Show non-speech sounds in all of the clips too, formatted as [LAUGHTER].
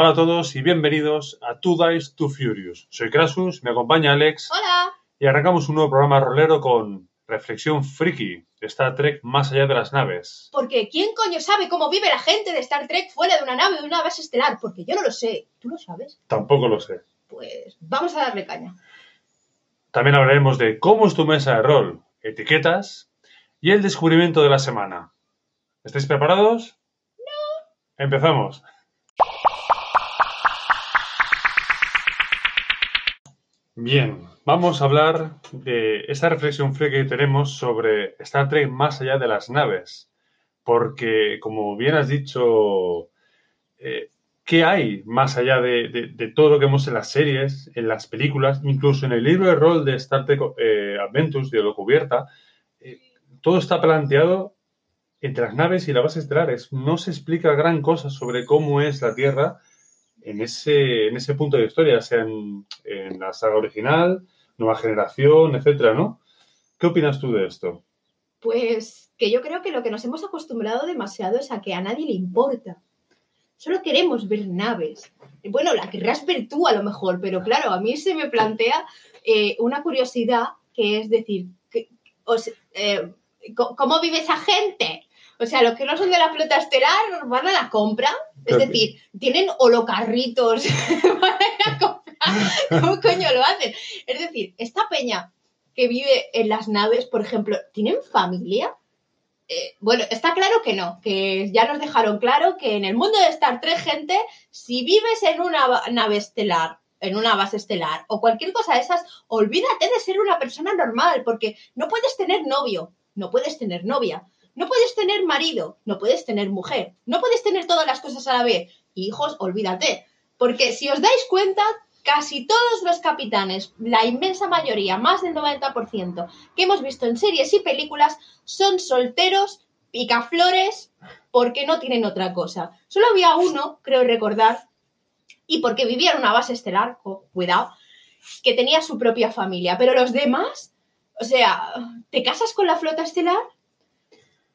Hola a todos y bienvenidos a Two Dice Two Furious. Soy Krasus, me acompaña Alex Hola. y arrancamos un nuevo programa rolero con Reflexión Friki, Star Trek más allá de las naves. Porque ¿quién coño sabe cómo vive la gente de Star Trek fuera de una nave de una base estelar? Porque yo no lo sé. ¿Tú lo sabes? Tampoco lo sé. Pues vamos a darle caña. También hablaremos de cómo es tu mesa de rol, etiquetas y el descubrimiento de la semana. ¿Estáis preparados? No. Empezamos. Bien, vamos a hablar de esa reflexión que tenemos sobre Star Trek más allá de las naves. Porque, como bien has dicho, eh, ¿qué hay más allá de, todo lo que vemos en las series, en las películas, incluso en el libro de rol de Star Trek eh, Adventures de lo cubierta? eh, todo está planteado entre las naves y las bases estelares. No se explica gran cosa sobre cómo es la Tierra en ese, en ese punto de historia, sea en, la saga original, nueva generación, etcétera, ¿no? ¿Qué opinas tú de esto? Pues que yo creo que lo que nos hemos acostumbrado demasiado es a que a nadie le importa. Solo queremos ver naves. Bueno, la querrás ver tú a lo mejor, pero claro, a mí se me plantea eh, una curiosidad que es decir, eh, ¿cómo vive esa gente? O sea, los que no son de la flota estelar van a la compra, es decir, tienen holocarritos [LAUGHS] para ir a comprar. ¿Cómo coño lo hacen? Es decir, esta peña que vive en las naves, por ejemplo, ¿tienen familia? Eh, bueno, está claro que no, que ya nos dejaron claro que en el mundo de Star Trek, gente, si vives en una nave estelar, en una base estelar o cualquier cosa de esas, olvídate de ser una persona normal, porque no puedes tener novio, no puedes tener novia, no puedes tener marido, no puedes tener mujer, no puedes tener todas las cosas a la vez. Hijos, olvídate, porque si os dais cuenta, casi todos los capitanes, la inmensa mayoría, más del 90%, que hemos visto en series y películas, son solteros, picaflores, porque no tienen otra cosa. Solo había uno, creo recordar, y porque vivía en una base estelar, cuidado, que tenía su propia familia. Pero los demás, o sea, ¿te casas con la flota estelar?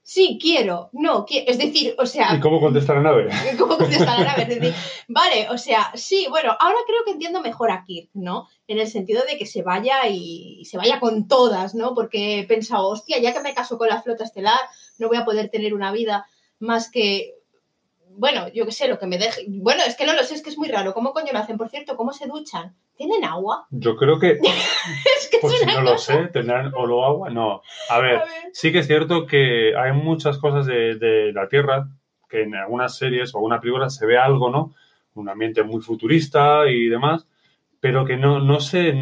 Sí, quiero. No, qui- es decir, o sea, ¿Y cómo contesta la nave? [LAUGHS] ¿Cómo contesta la nave? [LAUGHS] Es decir, vale, o sea, sí, bueno, ahora creo que entiendo mejor a Kirk, ¿no? En el sentido de que se vaya y, y se vaya con todas, ¿no? Porque he pensado, hostia, ya que me caso con la flota estelar, no voy a poder tener una vida más que. Bueno, yo qué sé, lo que me deje. Bueno, es que no lo sé, es que es muy raro. ¿Cómo coño lo hacen? Por cierto, ¿cómo se duchan? ¿Tienen agua? [LAUGHS] Yo creo que, [LAUGHS] Es que pues es si no lo sé, tendrán oro agua. No. A ver, A ver. sí que es cierto que hay muchas cosas de, de la Tierra que en algunas series o alguna película se ve algo, ¿no? Un ambiente muy futurista y demás, pero que no, no, se,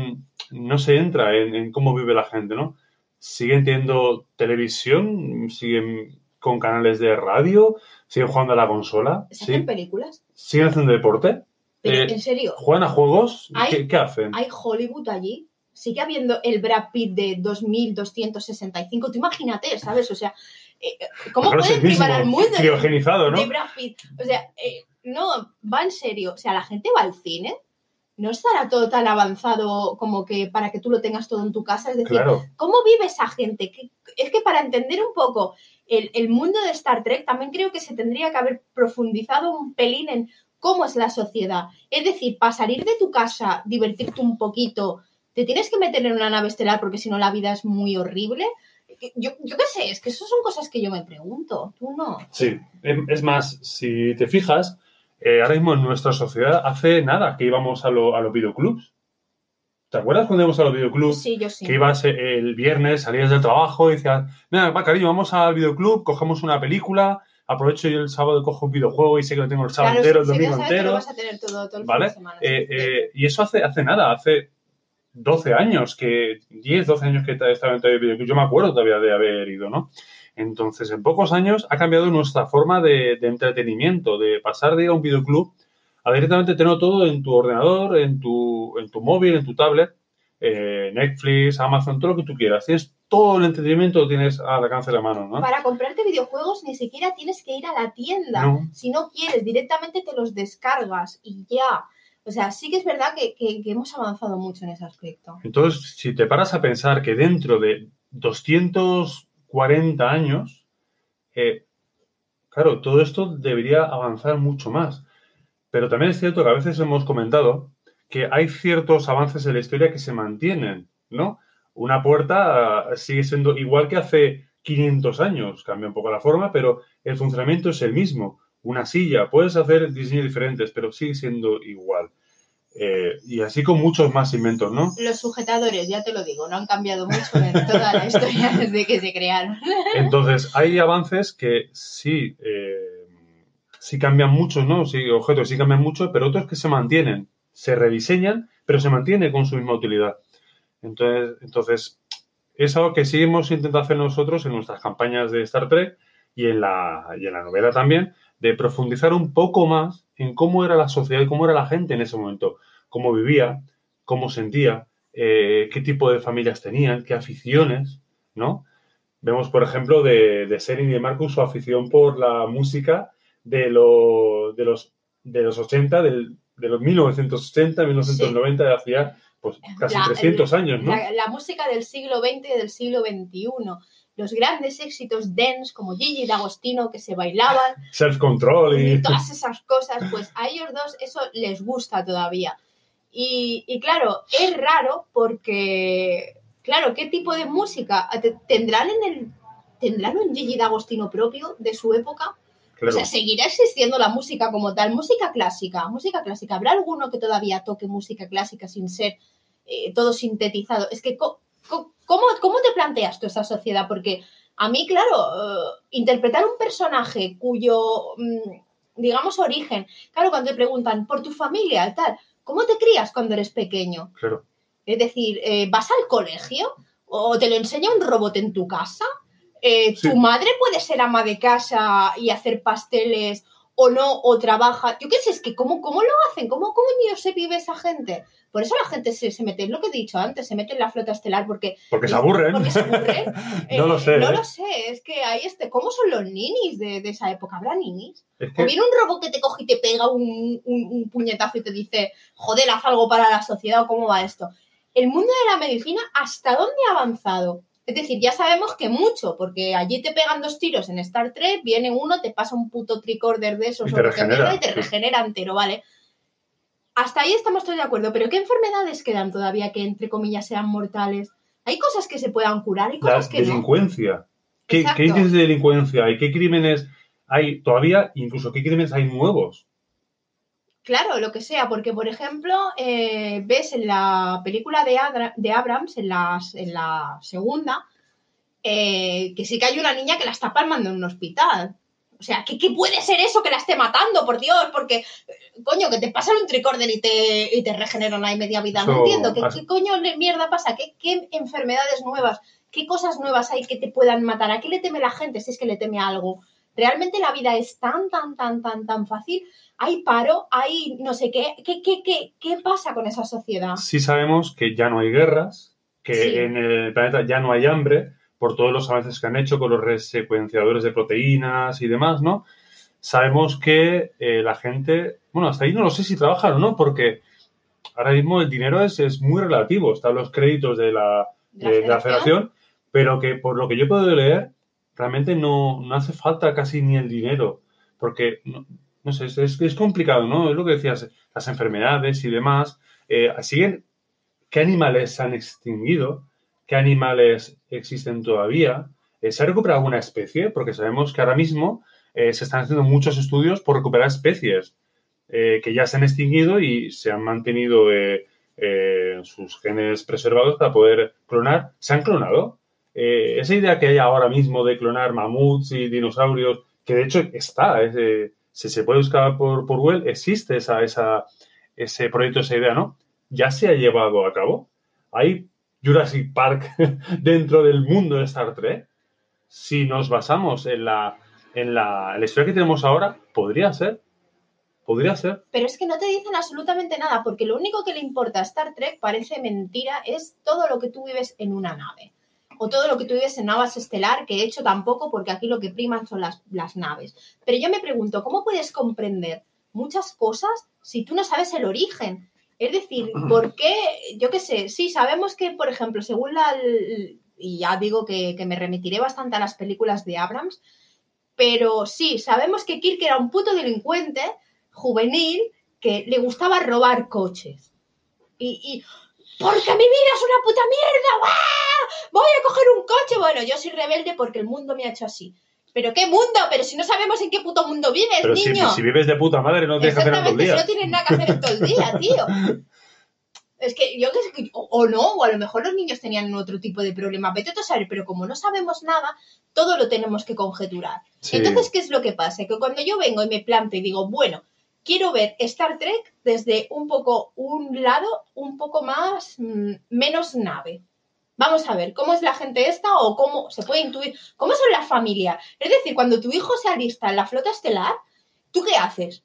no se entra en, en cómo vive la gente, ¿no? Siguen teniendo televisión, siguen con canales de radio, siguen jugando a la consola, ¿Se sí, hacen películas? siguen haciendo deporte, Eh, en serio, juegan a juegos, Hay- ¿qué, qué hacen? hay Hollywood allí. Sigue habiendo el Brad Pitt de 2265. Tú imagínate, ¿sabes? O sea, eh, ¿cómo Claro, pueden privar al mundo de, criogenizado, ¿no? de Brad Pitt? O sea, eh, no, va en serio. O sea, la gente va al cine. No estará todo tan avanzado como que para que tú lo tengas todo en tu casa. Es decir, Claro. ¿Cómo vive esa gente? Que- Es que para entender un poco el, el mundo de Star Trek, también creo que se tendría que haber profundizado un pelín en cómo es la sociedad. Es decir, para salir de tu casa, divertirte un poquito, te tienes que meter en una nave estelar porque si no la vida es muy horrible. Yo, yo qué sé, es que eso son cosas que yo me pregunto. Tú no. Sí, es más, si te fijas, eh, ahora mismo en nuestra sociedad hace nada que íbamos a, lo- a los videoclubs. ¿Te acuerdas cuando íbamos a los videoclubs? Sí, yo sí. Que ibas eh, el viernes, salías del trabajo y decías, mira, va, cariño, vamos al videoclub, cogemos una película, aprovecho yo el sábado y cojo un videojuego y sé que lo tengo el sábado Claro, entero, el domingo entero. vas a tener todo, todo el ¿Vale? fin de semana. Eh, eh, y eso hace, hace nada, hace 12 años, que 10, 12 años que estaba en el videoclub. Yo me acuerdo todavía de haber ido, ¿no? Entonces, en pocos años ha cambiado nuestra forma de, de entretenimiento, de pasar de ir a un videoclub a directamente tener todo en tu ordenador, en tu, en tu móvil, en tu tablet, eh, Netflix, Amazon, todo lo que tú quieras. Tienes todo el entretenimiento, lo tienes al alcance de la mano, ¿no? Para comprarte videojuegos ni siquiera tienes que ir a la tienda. No. Si no quieres, directamente te los descargas y ya. O sea, sí que es verdad que, que- que hemos avanzado mucho en ese aspecto. Entonces, si te paras a pensar que dentro de 240 años, eh, claro, todo esto debería avanzar mucho más. Pero también es cierto que a veces hemos comentado que hay ciertos avances en la historia que se mantienen, ¿no? Una puerta ah, sigue siendo igual que hace 500 años, cambia un poco la forma, pero el funcionamiento es el mismo. Una silla, puedes hacer diseños diferentes, pero sigue siendo igual. Eh, y así con muchos más inventos, ¿no? Los sujetadores, ya te lo digo, no han cambiado mucho en toda la historia [LAUGHS] desde que se crearon. Entonces, hay avances que sí, eh, sí cambian mucho, ¿no? Sí, objetos sí cambian mucho, pero otros que se mantienen, se rediseñan, pero se mantiene con su misma utilidad. Entonces, entonces es algo que sí hemos intentado hacer nosotros en nuestras campañas de Star Trek y en la, y en la novela también, de profundizar un poco más en cómo era la sociedad y cómo era la gente en ese momento, cómo vivía, cómo sentía, eh, qué tipo de familias tenían, qué aficiones, ¿no? Vemos, por ejemplo, de, de Serin y de Marcus su afición por la música de, lo, de, los, de los 80, del, de los 1980, 1990, de hacía pues, casi 300 años, ¿no? La, la, música del siglo XX y del siglo XXI. Los grandes éxitos dance como Gigi D'Agostino que se bailaban. Self-control y... y... Todas esas cosas, pues a ellos dos eso les gusta todavía. Y, y claro, es raro porque, claro, ¿qué tipo de música tendrán en el... ¿Tendrán un Gigi D'Agostino propio de su época? Claro. O sea, seguirá existiendo la música como tal, música clásica, música clásica. ¿Habrá alguno que todavía toque música clásica sin ser eh, todo sintetizado? Es que, ¿cómo, ¿cómo te planteas tú esa sociedad? Porque a mí, claro, uh, interpretar un personaje cuyo, um, digamos, origen, claro, cuando te preguntan por tu familia y tal, ¿cómo te crías cuando eres pequeño? Claro. Es decir, eh, ¿vas al colegio? ¿O te lo enseña un robot en tu casa? Eh, sí. tu madre puede ser ama de casa y hacer pasteles o no, o trabaja. Yo qué sé, es que ¿cómo, cómo lo hacen? ¿Cómo, cómo se vive esa gente? Por eso la gente se, se, mete, es lo que he dicho antes, se mete en la flota estelar porque... Porque se aburren. Porque se aburren. [LAUGHS] no eh, lo sé. No ¿eh? lo sé, es que hay este... ¿Cómo son los ninis de, de esa época? ¿Habrá ninis? Es que... ¿O viene un robot que te coge y te pega un, un, un puñetazo y te dice, joder, haz algo para la sociedad o cómo va esto? El mundo de la medicina, ¿hasta dónde ha avanzado? Es decir, ya sabemos que mucho, porque allí te pegan dos tiros en Star Trek, viene uno, te pasa un puto tricorder de esos Y te regenera, y te regenera entero, ¿vale? Hasta ahí estamos todos de acuerdo, pero ¿qué enfermedades quedan todavía que, entre comillas, sean mortales? Hay cosas que se puedan curar y La cosas que no. delincuencia. ¿Qué, Exacto. ¿Qué índices de delincuencia hay? ¿Qué crímenes hay todavía? Incluso ¿qué crímenes hay nuevos? Claro, lo que sea, porque por ejemplo, eh, ves en la película de, Adra de Abrams, en la, en la segunda, eh, que sí que hay una niña que la está palmando en un hospital. O sea, ¿qué, ¿qué, puede ser eso que la esté matando, por Dios? Porque, eh, coño, que te pasan un tricorder y te, y te regeneran ahí media vida. Eso, no entiendo, ¿qué, ¿qué coño de mierda pasa? ¿Qué, ¿Qué enfermedades nuevas? ¿Qué cosas nuevas hay que te puedan matar? ¿A qué le teme la gente si es que le teme a algo? Realmente la vida es tan, tan, tan, tan, tan fácil. Hay paro, hay no sé qué. ¿Qué, qué, qué, qué pasa con esa sociedad? Sí sabemos que ya no hay guerras, que Sí. en el planeta ya no hay hambre, por todos los avances que han hecho con los resecuenciadores de proteínas y demás, ¿no? Sabemos que eh, la gente, bueno, hasta ahí no lo sé si trabajan o no, porque ahora mismo el dinero es, es muy relativo, están los créditos de la, ¿De la de, de la federación? pero que por lo que yo puedo leer, realmente no, no hace falta casi ni el dinero, porque, no, no sé, es, es, es complicado, ¿no? Es lo que decías, las enfermedades y demás, eh, siguen, ¿qué animales se han extinguido? ¿Qué animales existen todavía? Eh, ¿Se ha recuperado alguna especie? Porque sabemos que ahora mismo eh, se están haciendo muchos estudios por recuperar especies eh, que ya se han extinguido y se han mantenido sus genes preservados para poder clonar. ¿Se han clonado? Esa idea que hay ahora mismo de clonar mamuts y dinosaurios, que de hecho está, es, si se puede buscar por, por Google, existe esa, esa, ese proyecto, esa idea, ¿no? Ya se ha llevado a cabo. Hay Jurassic Park [LAUGHS] dentro del mundo de Star Trek. Si nos basamos en la, en la, historia que tenemos ahora, podría ser. Podría ser. Pero es que no te dicen absolutamente nada, porque lo único que le importa a Star Trek parece mentira, es todo lo que tú vives en una nave. O todo lo que tú vives en naves estelar, que he hecho tampoco, porque aquí lo que priman son las, las naves. Pero yo me pregunto, ¿cómo puedes comprender muchas cosas si tú no sabes el origen? Es decir, [CLEARS THROAT] ¿por qué? Yo qué sé, sí, sabemos que, por ejemplo, según la. Y ya digo que, que me remitiré bastante a las películas de Abrams, pero sí, sabemos que Kirk era un puto delincuente juvenil que le gustaba robar coches. Y, y porque mi vida es una puta mierda, voy a coger un coche. Bueno, yo soy rebelde porque el mundo me ha hecho así. ¿Pero qué mundo? Pero si no sabemos en qué puto mundo vives, Pero si, niño. si vives de puta madre, no tienes que hacer nada todo el Exactamente, si día. no tienes nada que hacer en todo el día, [LAUGHS] tío. Es que yo o, o no, o a lo mejor los niños tenían otro tipo de problema, vete a saber, pero como no sabemos nada, todo lo tenemos que conjeturar. Sí. Entonces, ¿qué es lo que pasa? Que cuando yo vengo y me planteo y digo, bueno, quiero ver Star Trek desde un poco un lado, un poco más, mm, menos nave. Vamos a ver cómo es la gente esta o cómo se puede intuir, cómo son las familias. Es decir, cuando tu hijo se alista en la flota estelar, ¿tú qué haces?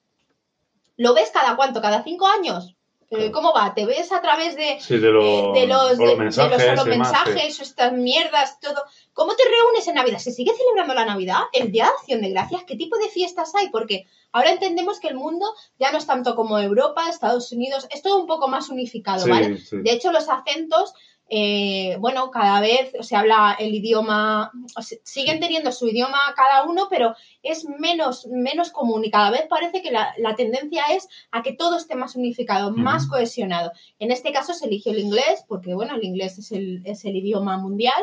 ¿Lo ves cada cuánto? ¿Cada cinco años? Eh. ¿Cómo va? ¿Te ves a través de, Sí, de, de los, de, de mensajes. los sí. mensajes, estas mierdas, todo. ¿Cómo te reúnes en Navidad? ¿Se sigue celebrando la Navidad? ¿El Día de Acción de Gracias? ¿Qué tipo de fiestas hay? Porque ahora entendemos que el mundo ya no es tanto como Europa, Estados Unidos, es todo un poco más unificado, Sí, ¿vale? De hecho, los acentos, eh, bueno, cada vez se habla el idioma, o sea, siguen teniendo su idioma cada uno, pero es menos, menos común y cada vez parece que la, la tendencia es a que todo esté más unificado, más cohesionado. En este caso se eligió el inglés, porque bueno, el inglés es el, es el idioma mundial.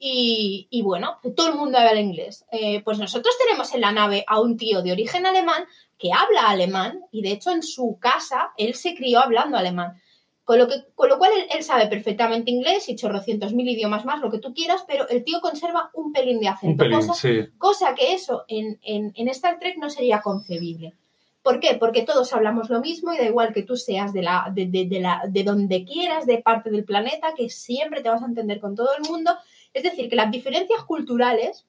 Y, y bueno, todo el mundo habla inglés. Eh, pues nosotros tenemos en la nave a un tío de origen alemán que habla alemán y de hecho en su casa él se crió hablando alemán. Con lo, que, con lo cual él, él sabe perfectamente inglés y chorrocientos mil idiomas más, lo que tú quieras, pero el tío conserva un pelín de Un acento, pelín, cosa, sí. cosa que eso en, en, en Star Trek no sería concebible. ¿Por qué? Porque todos hablamos lo mismo y da igual que tú seas de, la, de, de, de la, de donde quieras, de parte del planeta, que siempre te vas a entender con todo el mundo. Es decir, que las diferencias culturales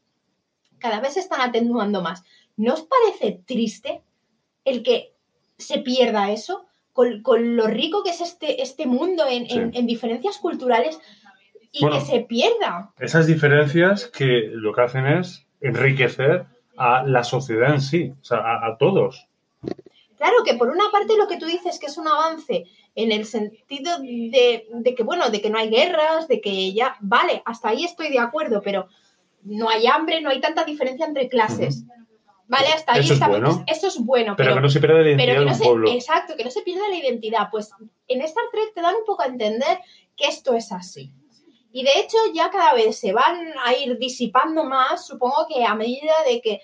cada vez se están atenuando más. ¿No os parece triste el que se pierda eso? Con, con lo rico que es este, este mundo en, Sí. en- en diferencias culturales y Bueno. que se pierda. Esas diferencias que lo que hacen es enriquecer a la sociedad en sí, o sea, a, a todos. Claro que por una parte lo que tú dices que es un avance en el sentido de, de que, bueno, de que no hay guerras, de que ya, vale, hasta ahí estoy de acuerdo, pero no hay hambre, no hay tanta diferencia entre clases. Vale, hasta ahí Eso es está- bueno. Eso es bueno, Pero, pero, que no se pierda la identidad pero que de no se, pueblo. exacto, que no se pierda la identidad. Pues en Star Trek te dan un poco a entender que esto es así. Y de hecho ya cada vez se van a ir disipando más, supongo que a medida de que,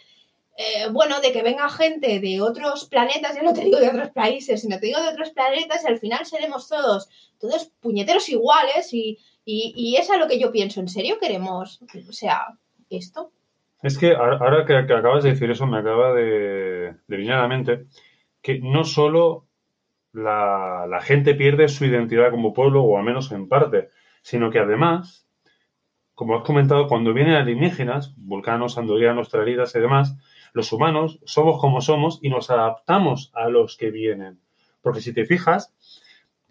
eh, bueno, de que venga gente de otros planetas, ya no te digo de otros países, sino te digo de otros planetas y al final seremos todos, todos puñeteros iguales y, y, y es a lo que yo pienso, ¿en serio queremos, o sea, esto? Es que ahora que, acabas de decir eso, me acaba de, de venir a la mente que no solo la, la gente pierde su identidad como pueblo, o al menos en parte, sino que además, como has comentado, cuando vienen alienígenas, vulcanos, andorianos, traridas y demás, los humanos somos como somos y nos adaptamos a los que vienen. Porque si te fijas,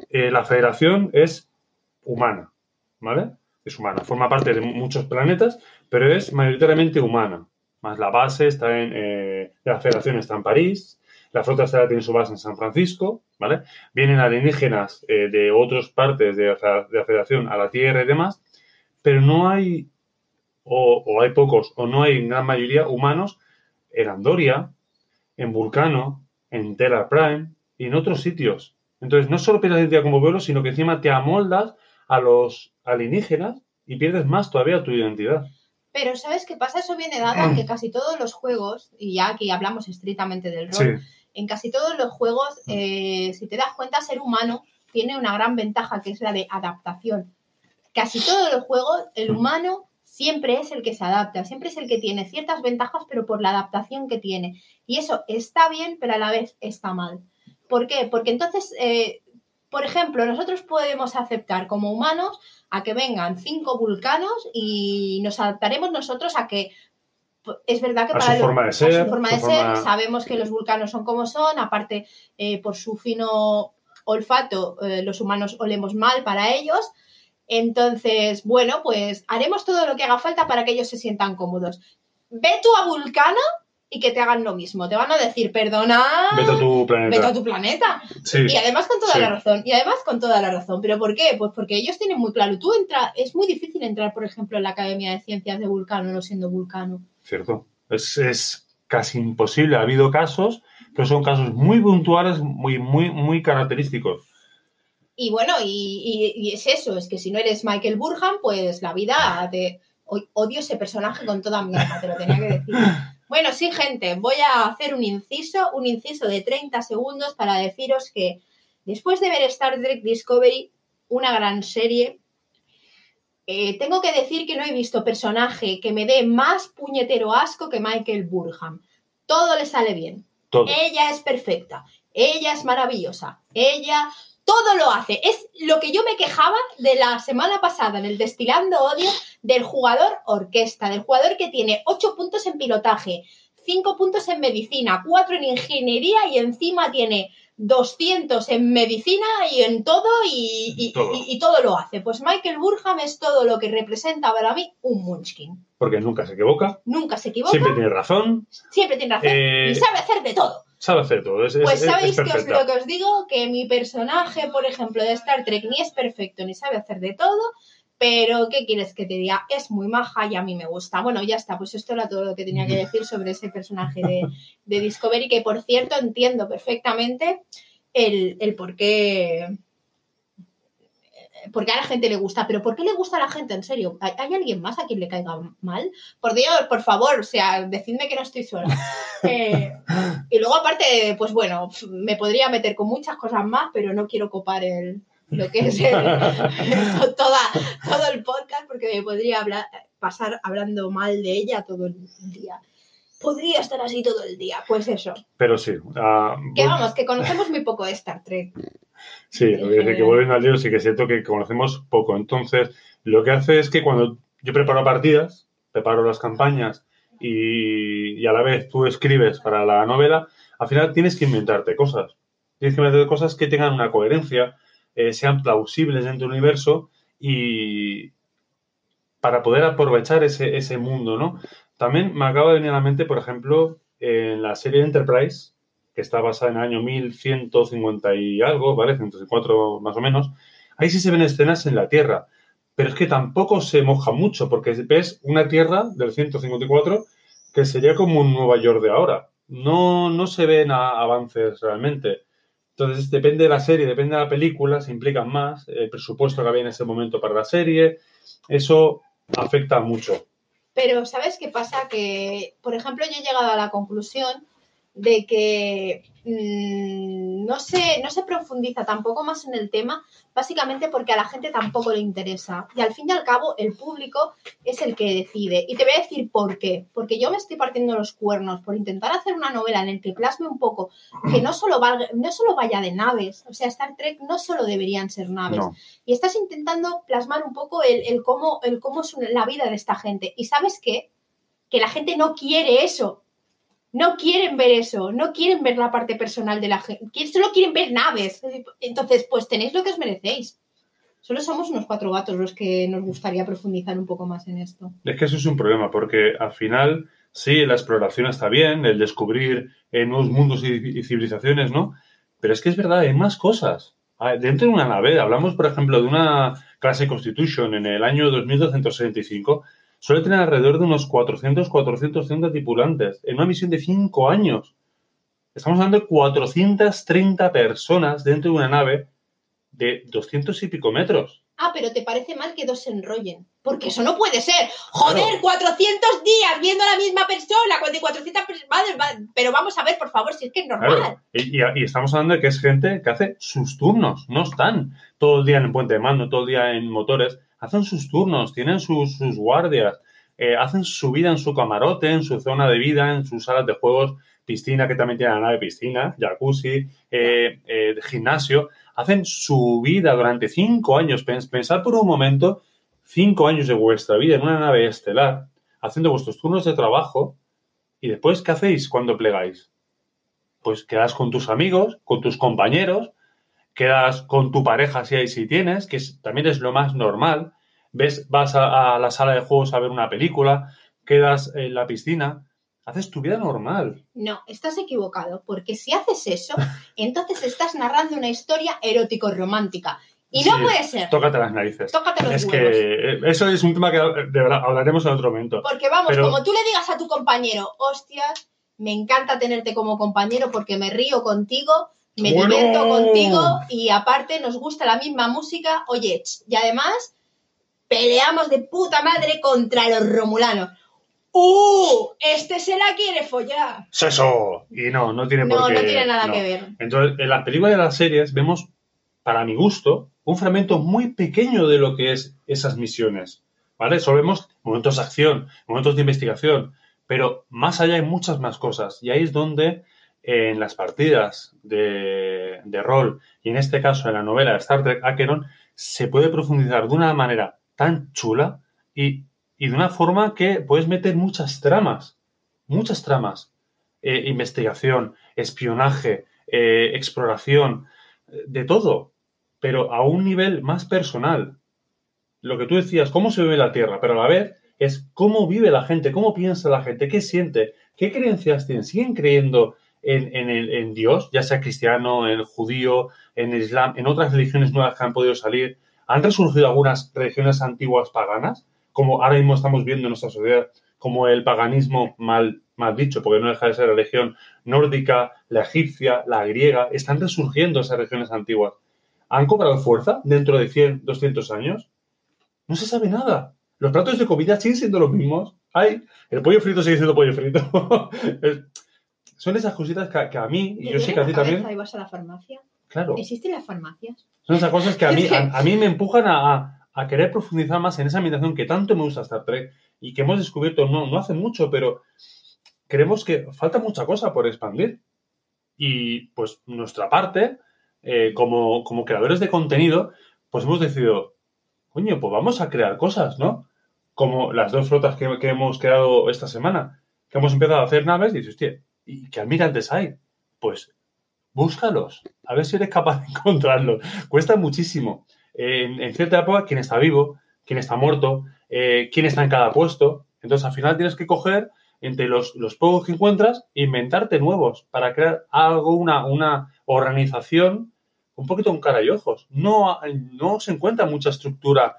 eh, la federación es humana, ¿vale? Es humana, forma parte de muchos planetas, pero es mayoritariamente humana. Más la base está en. eh, la federación está en París, la flota estelar tiene su base en San Francisco, ¿vale? Vienen alienígenas eh, de otras partes de de la federación a la Tierra y demás, pero no hay, o, o hay pocos, o no hay gran mayoría humanos en Andoria, en Vulcano, en Terra Prime y en otros sitios. Entonces, no solo pierdes identidad como pueblo, sino que encima te amoldas a los alienígenas y pierdes más todavía tu identidad. Pero ¿sabes qué pasa? Eso viene dado a que casi todos los juegos, y ya aquí hablamos estrictamente del rol, Sí, en casi todos los juegos, eh, si te das cuenta, ser humano tiene una gran ventaja que es la de adaptación. Casi todos los juegos, el humano siempre es el que se adapta, siempre es el que tiene ciertas ventajas, pero por la adaptación que tiene. Y eso está bien, pero a la vez está mal. ¿Por qué? Porque entonces, eh, por ejemplo, nosotros podemos aceptar como humanos a que vengan cinco vulcanos y nos adaptaremos nosotros a que pues, es verdad que A para su forma de a ser, su forma su de ser, forma- sabemos que los vulcanos son como son, aparte eh, por su fino olfato eh, los humanos olemos mal para ellos. Entonces, bueno, pues haremos todo lo que haga falta para que ellos se sientan cómodos. Ve tú a Vulcano y que te hagan lo mismo. Te van a decir, perdona, vete a tu planeta. vete a tu planeta. Sí, Y además con toda Sí. la razón. Y además con toda la razón. ¿Pero por qué? Pues porque ellos tienen muy claro. Tú entra, es muy difícil entrar, por ejemplo, en la Academia de Ciencias de Vulcano no siendo vulcano. cierto. Es, es casi imposible. Ha habido casos, pero son casos muy puntuales, muy, muy, muy característicos. Y bueno, y, y- y es eso, es que si no eres Michael Burham, pues la vida te... o- Odio ese personaje con toda mi alma, te lo tenía que decir. [LAUGHS] Bueno, sí, gente, voy a hacer un inciso, un inciso de 30 segundos para deciros que después de ver Star Trek Discovery, una gran serie, eh, tengo que decir que no he visto personaje que me dé más puñetero asco que Michael Burham. Todo le sale bien. Todo. Ella es perfecta, ella es maravillosa, ella todo lo hace. Es lo que yo me quejaba de la semana pasada en el Destilando Odio del jugador orquesta, del jugador que tiene 8 puntos en pilotaje, 5 puntos en medicina, 4 en ingeniería y encima tiene 200 en medicina y en todo y, y- Todo. y- y todo lo hace. Pues Michael Burham es todo lo que representa para mí un Munchkin. Porque nunca se equivoca, Nunca se equivoca, siempre siempre, tiene razón, tiene razón Eh, y sabe hacer de todo. sabe hacer todo. Es, es- Pues es- sabéis es que os, lo que os digo, que mi personaje, por ejemplo, de Star Trek ni es perfecto ni sabe hacer de todo, pero ¿qué quieres que te diga? Es muy maja y a mí me gusta. Bueno, ya está, pues esto era todo lo que tenía que decir sobre ese personaje de, de Discovery, que por cierto entiendo perfectamente el, el por qué... Porque a la gente le gusta, pero ¿por qué le gusta a la gente? En serio, ¿hay, hay alguien más a quien le caiga mal? Por Dios, por favor, o sea, decidme que no estoy sola. [LAUGHS] Eh, y luego aparte, pues bueno, me podría meter con muchas cosas más, pero no quiero copar el, lo que es el- [LAUGHS] toda, todo el podcast porque me podría hablar, pasar hablando mal de ella todo el día. Podría estar así todo el día. Pues eso. Pero sí. ah, Que vamos, que conocemos muy poco de Star Trek. Sí, lo que, dice que volviendo al lío, sí que es cierto que conocemos poco. Entonces, lo que hace es que cuando yo preparo partidas, preparo las campañas y, y a la vez tú escribes para la novela, al final tienes que inventarte cosas. Tienes que inventarte cosas que tengan una coherencia, eh, sean plausibles en tu universo y para poder aprovechar ese, ese mundo, ¿no? También me acaba de venir a la mente, por ejemplo, en la serie Enterprise, que está basada en el año 1150 y algo, ¿vale? 104 más o menos. Ahí sí se ven escenas en la Tierra, pero es que tampoco se moja mucho, porque ves una Tierra del 154 que sería como un Nueva York de ahora. No, no se ven avances realmente. Entonces, depende de la serie, depende de la película, se implican más, el presupuesto que había en ese momento para la serie, eso afecta mucho. Pero ¿sabes qué pasa? Que, por ejemplo, yo he llegado a la conclusión de que mm, no, se, no se profundiza tampoco más en el tema, básicamente porque a la gente tampoco le interesa. Y al fin y al cabo, el público es el que decide. Y te voy a decir por qué. Porque yo me estoy partiendo los cuernos por intentar hacer una novela en la que plasme un poco que no solo, valga- no solo vaya de naves. O sea, Star Trek no solo deberían ser naves No. y estás intentando plasmar un poco el, el cómo, el cómo es la vida de esta gente. ¿Y sabes qué? Que la gente no quiere eso. No quieren ver eso, no quieren ver la parte personal de la gente, solo quieren ver naves. Entonces, pues tenéis lo que os merecéis. Solo somos unos cuatro gatos los que nos gustaría profundizar un poco más en esto. Es que eso es un problema, porque al final, sí, la exploración está bien, el descubrir eh, nuevos mundos y, y civilizaciones, ¿no? Pero es que es verdad, hay más cosas. Ah, Dentro de una nave, hablamos, por ejemplo, de una clase Constitution en el año 2265, suele tener alrededor de unos 400, 430 tripulantes en una misión de 5 años. Estamos hablando de 430 personas dentro de una nave de 200 y pico metros. Ah, pero ¿te parece mal que dos se enrollen? Porque eso no puede ser. Joder, Claro. 400 días viendo a la misma persona, con de 400 personas. Pero vamos a ver, por favor, si es que es normal. Claro. Y, y- y estamos hablando de que es gente que hace sus turnos, no están todo el día en el puente de mando, todo el día en motores, hacen sus turnos, tienen sus, sus guardias, eh, hacen su vida en su camarote, en su zona de vida, en sus salas de juegos, piscina, que también tiene la nave piscina, jacuzzi, eh, eh, gimnasio, hacen su vida durante cinco años. Pens- Pensad por un momento, cinco años de vuestra vida en una nave estelar, haciendo vuestros turnos de trabajo, y después, ¿qué hacéis cuando plegáis? pues quedas con tus amigos, con tus compañeros, quedas con tu pareja si hay si tienes, que es- también es lo más normal. Ves, vas a, a la sala de juegos a ver una película, quedas en la piscina, haces tu vida normal. No, estás equivocado, porque si haces eso, [LAUGHS] entonces estás narrando una historia erótico-romántica. Y no Sí, puede ser. Tócate las narices. Tócate los Es huevos. que eh, eso es un tema que de verdad hablaremos en otro momento. Porque vamos, Pero- como tú le digas a tu compañero, hostias, me encanta tenerte como compañero porque me río contigo, me Bueno. divierto contigo y aparte nos gusta la misma música. Oye, y además peleamos de puta madre contra los romulanos. ¡Uh! Este se la quiere follar. ¡Seso! Y no, no tiene por No, qué. no tiene nada no. que ver. Entonces, en las películas y las series vemos, para mi gusto, un fragmento muy pequeño de lo que es esas misiones. ¿Vale? Solo vemos momentos de acción, momentos de investigación, pero más allá hay muchas más cosas. Y ahí es donde en las partidas de, rol, y en este caso en la novela de Star Trek Acheron, se puede profundizar de una manera tan chula y, de una forma que puedes meter muchas tramas, muchas tramas. Eh, investigación, espionaje, eh, exploración, de todo, pero a un nivel más personal. Lo que tú decías, cómo se vive la Tierra, pero a la vez es cómo vive la gente, cómo piensa la gente, qué siente, qué creencias tienen, siguen creyendo en, en Dios, ya sea cristiano, en judío, en Islam, en otras religiones nuevas que han podido salir. Han resurgido algunas religiones antiguas paganas, como ahora mismo estamos viendo en nuestra sociedad, como el paganismo mal, mal dicho, porque no deja de ser religión nórdica, la egipcia, la griega, están resurgiendo esas religiones antiguas. ¿Han cobrado fuerza dentro de 100, 200 años? No se sabe nada. Los platos de comida siguen siendo los mismos. Hay, el pollo frito sigue siendo pollo frito. [LAUGHS] Son esas cositas que, que a mí, y ¿Te yo sé que a ti también, y vas a la farmacia? claro, ¿Existen las farmacias? son esas cosas que a mí, a, a mí me empujan a, a- a querer profundizar más en esa ambientación que tanto me gusta Star Trek y que hemos descubierto no, no hace mucho, pero creemos que falta mucha cosa por expandir. Y pues nuestra parte, eh, como, como creadores de contenido, pues hemos decidido, coño, pues vamos a crear cosas, ¿no? Como las dos flotas que, que hemos creado esta semana, que hemos empezado a hacer naves y dices, hostia, ¿y qué almirantes hay? Pues búscalos, a ver si eres capaz de [LAUGHS] encontrarlos. Cuesta muchísimo. En, cierta época, quién está vivo, quién está muerto, eh, quién está en cada puesto. Entonces, al final tienes que coger entre los, los pocos que encuentras e inventarte nuevos para crear algo, una, una organización un poquito con cara y ojos. No, no se encuentra mucha estructura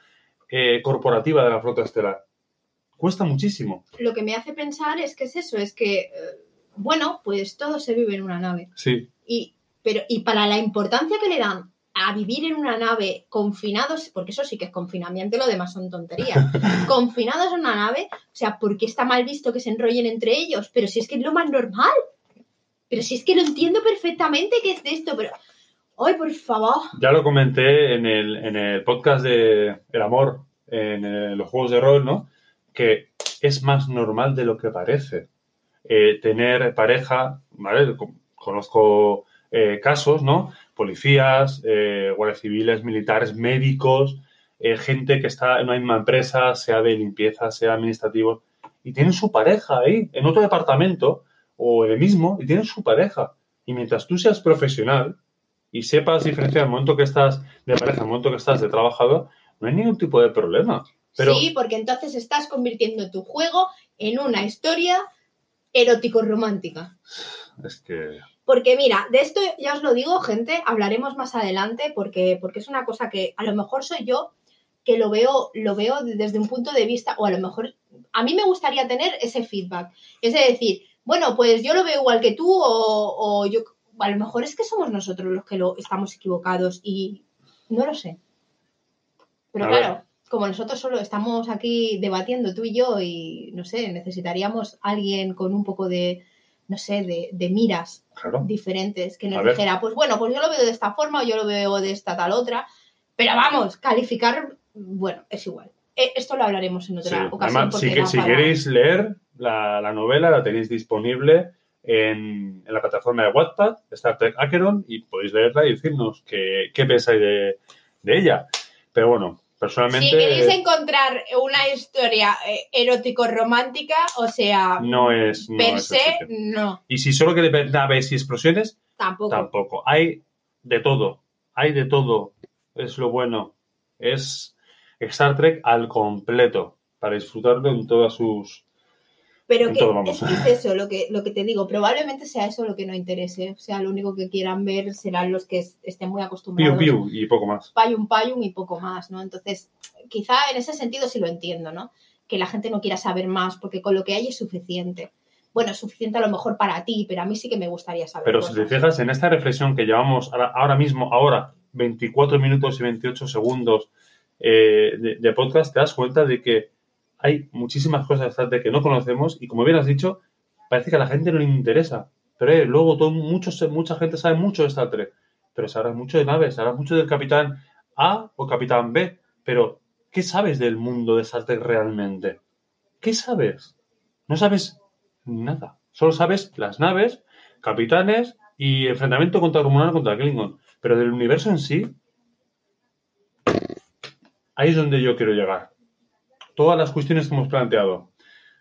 eh, corporativa de la flota estelar. Cuesta muchísimo. Lo que me hace pensar es que es eso, es que, eh, bueno, pues todo se vive en una nave. Sí. Y, pero, y para la importancia que le dan a vivir en una nave confinados, porque eso sí que es confinamiento, lo demás son tonterías, [LAUGHS] confinados en una nave, o sea, ¿por qué está mal visto que se enrollen entre ellos? Pero si es que es lo más normal. Pero si es que lo entiendo perfectamente que es de esto, pero... ¡Ay, por favor! Ya lo comenté en el, en el podcast de El Amor, en eh, los juegos de rol, ¿no? Que es más normal de lo que parece. Eh, tener pareja, ¿vale? Co- Conozco eh, casos, ¿no? Policías, eh, guardias civiles, militares, médicos, eh, gente que está en una misma empresa, sea de limpieza, sea administrativo, y tienen su pareja ahí, en otro departamento o en el mismo, y tienen su pareja. Y mientras tú seas profesional, y sepas diferenciar el momento que estás de pareja, el momento que estás de trabajador, no hay ningún tipo de problema. Sí, porque entonces estás convirtiendo tu juego en una historia erótico-romántica. es que Porque mira, de esto ya os lo digo, gente, hablaremos más adelante porque, porque es una cosa que a lo mejor soy yo que lo veo, lo veo desde un punto de vista, o a lo mejor a mí me gustaría tener ese feedback. Es decir, bueno, pues yo lo veo igual que tú, o, o yo a lo mejor es que somos nosotros los que lo estamos equivocados y no lo sé. Pero A claro, ver. Como nosotros solo estamos aquí debatiendo tú y yo, y no sé, necesitaríamos alguien con un poco de, no sé, de, de miras claro. diferentes que A nos ver. dijera, pues bueno, pues yo lo veo de esta forma o yo lo veo de esta tal otra. Pero vamos, calificar, bueno, es igual. Eh, Esto lo hablaremos en Sí. otra ocasión. Además, porque que- si para- queréis leer la, la novela, la tenéis disponible en, en la plataforma de Wattpad, Star Trek Acheron, y podéis leerla y decirnos qué, qué pensáis de, de ella. Pero bueno, personalmente Si queréis encontrar una historia eh, erótico-romántica, o sea, no es, no per se, no, Y si solo queréis naves y explosiones, tampoco. Tampoco. Hay de todo. Hay de todo. Es lo bueno. Es Star Trek al completo. Para disfrutarlo en todas sus. Pero que es, eso lo que, lo que te digo. Probablemente sea eso lo que no interese. O sea, lo único que quieran ver serán los que es- estén muy Piu acostumbrados. piu y poco más. payum payum y poco más, ¿no? Entonces, quizá en ese sentido sí lo entiendo, ¿no? Que la gente no quiera saber más porque con lo que hay es suficiente. bueno, es suficiente a lo mejor para ti, pero a mí sí que me gustaría saber. Pero si te fijas en esta reflexión que llevamos ahora, ahora mismo, ahora, 24 minutos y 28 segundos eh, de, de podcast, te das cuenta de que hay muchísimas cosas de que no conocemos y como bien has dicho, parece que a la gente no le interesa. Pero eh, luego muchos, mucha gente sabe mucho de Star Trek, pero habla mucho de naves, habla mucho del Capitán A o Capitán B, pero ¿qué sabes del mundo de Star Trek realmente? ¿Qué sabes? No sabes nada. Solo sabes las naves, capitanes y enfrentamiento contra Romulano contra Klingon. Pero del universo en sí, ahí es donde yo quiero llegar. Todas las cuestiones que hemos planteado.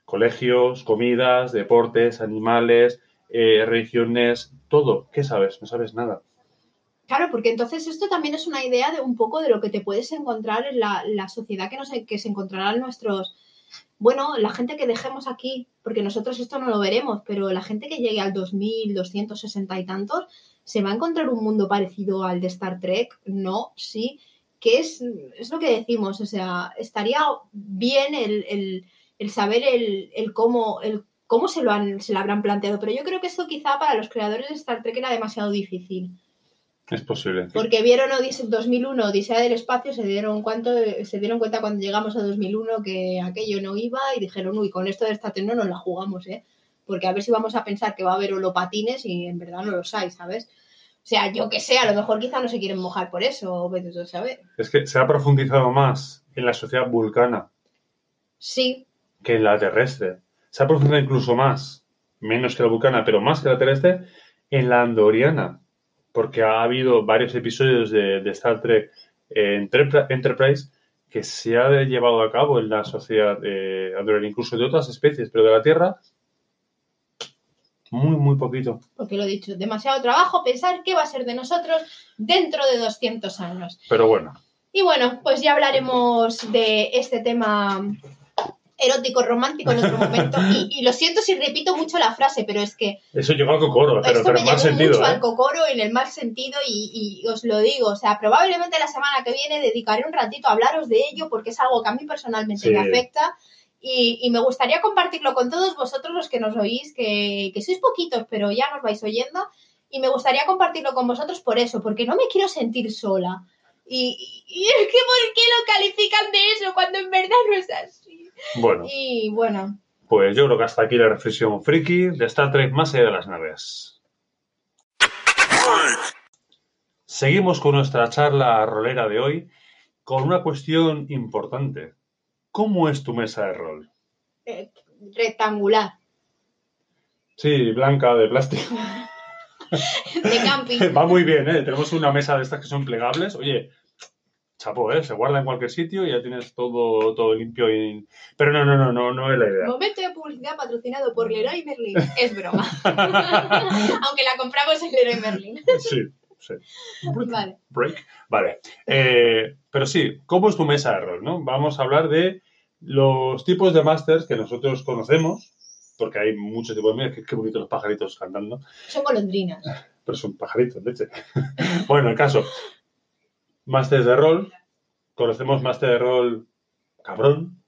Colegios, comidas, deportes, animales, eh, religiones, todo. ¿Qué sabes? No sabes nada. Claro, porque entonces esto también es una idea de un poco de lo que te puedes encontrar en la, la sociedad que, nos, que se encontrarán nuestros, bueno, la gente que dejemos aquí, porque nosotros esto no lo veremos, pero la gente que llegue al 2260 y tantos, se va a encontrar un mundo parecido al de Star Trek, no, sí, que es, es lo que decimos, o sea, estaría bien el, el, el saber el, el cómo, el cómo se lo, han, se lo habrán planteado, pero yo creo que esto quizá para los creadores de Star Trek era demasiado difícil. Es posible. Porque vieron Odise 2001, Odisea del Espacio, se dieron, cuánto, se dieron cuenta cuando llegamos a 2001 que aquello no iba y dijeron, uy, con esto de esta no nos la jugamos, ¿eh? Porque a ver si vamos a pensar que va a haber holopatines y en verdad no los hay, ¿sabes? O sea, yo que sé, a lo mejor quizá no se quieren mojar por eso, o vete tú a saber. Es que se ha profundizado más en la sociedad vulcana Sí, que en la terrestre. Se ha profundizado incluso más, menos que la vulcana, pero más que la terrestre, en la andoriana. Porque ha habido varios episodios de, de Star Trek eh, Enterpri- Enterprise que se ha llevado a cabo en la sociedad eh, andoriana, incluso de otras especies, pero de la Tierra, muy, muy poquito. porque lo he dicho, demasiado trabajo pensar qué va a ser de nosotros dentro de 200 años. Pero bueno, Y bueno, pues ya hablaremos de este tema erótico romántico en otro momento. [LAUGHS] Y, y lo siento si repito mucho la frase, pero es que eso llegó al cocoro, pero, esto pero me en mal llegó sentido. mucho ¿eh? al cocoro en el mal sentido y, y os lo digo, o sea, probablemente la semana que viene dedicaré un ratito a hablaros de ello porque es algo que a mí personalmente Sí. me afecta y, y me gustaría compartirlo con todos vosotros los que nos oís, que, que sois poquitos, pero ya nos vais oyendo y me gustaría compartirlo con vosotros por eso, porque no me quiero sentir sola. Y, y- y es que ¿por qué lo califican de eso cuando en verdad no es así? Bueno, Y bueno, pues yo creo que hasta aquí la reflexión friki de Star Trek más allá de las naves. Seguimos con nuestra charla rolera de hoy con una cuestión importante. ¿Cómo es tu mesa de rol? eh, rectangular, Sí, blanca, de plástico. [LAUGHS] de camping. Va muy bien, ¿eh? Tenemos una mesa de estas que son plegables. Oye, chapo, ¿eh? Se guarda en cualquier sitio y ya tienes todo, todo limpio. Y... Pero no, no, no, no, no es la idea. Momento de publicidad patrocinado por Leroy Merlin. Es broma. [LAUGHS] [LAUGHS] Aunque la compramos en Leroy Merlin. Sí, sí. Vale. Break. Vale. Eh, pero sí, ¿cómo es tu mesa de rol? ¿no? Vamos a hablar de los tipos de masters que nosotros conocemos, porque hay muchos tipos de mira, qué, qué bonitos los pajaritos cantando, Son golondrinas. pero son pajaritos, leche. [LAUGHS] bueno, el caso, masters de rol, conocemos máster de rol cabrón,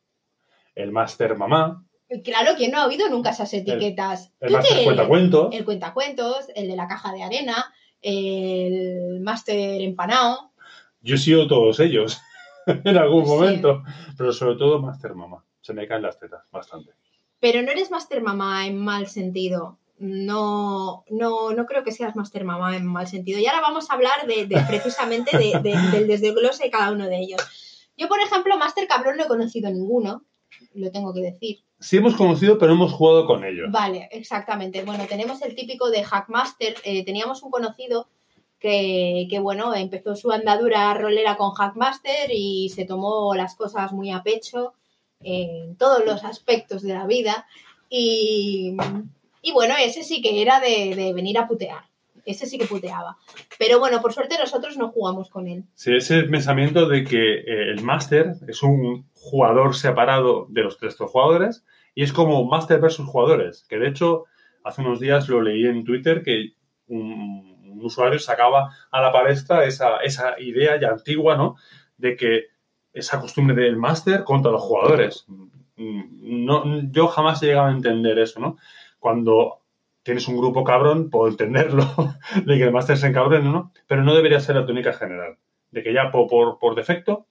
el máster mamá, Claro, ¿quién no ha oído nunca esas etiquetas? el máster cuentacuentos, El cuentacuentos, el de la caja de arena, el máster empanado. yo he sido todos ellos [LAUGHS] en algún Sí. momento, pero sobre todo máster mamá. Se me caen las tetas bastante. Pero no eres máster mamá en mal sentido. No, no, no creo que seas máster mamá en mal sentido. Y ahora vamos a hablar de, de precisamente de- de- del desglose de cada uno de ellos. Yo, por ejemplo, máster cabrón no he conocido ninguno, lo tengo que decir. Sí hemos conocido, pero no hemos jugado con ellos. Vale, exactamente. Bueno, tenemos el típico de Hackmaster. Eh, teníamos un conocido que, que, bueno, empezó su andadura rolera con Hackmaster y se tomó las cosas muy a pecho en todos los aspectos de la vida. Y, y bueno, ese sí que era de, de venir a putear. Ese sí que puteaba. Pero bueno, por suerte nosotros no jugamos con él. Sí, ese pensamiento de que eh, el máster es un jugador separado de los tres jugadores y es como máster versus jugadores. Que de hecho, hace unos días lo leí en Twitter que un, usuario sacaba a la palestra esa, idea ya antigua, ¿no? De que esa costumbre del máster contra los jugadores. Mm, No, yo jamás he llegado a entender eso, ¿no? cuando tienes un grupo cabrón, puedo entenderlo, [LAUGHS] de que el máster se encabren, ¿no? Pero no debería ser la tónica general. De que ya por, por, por defecto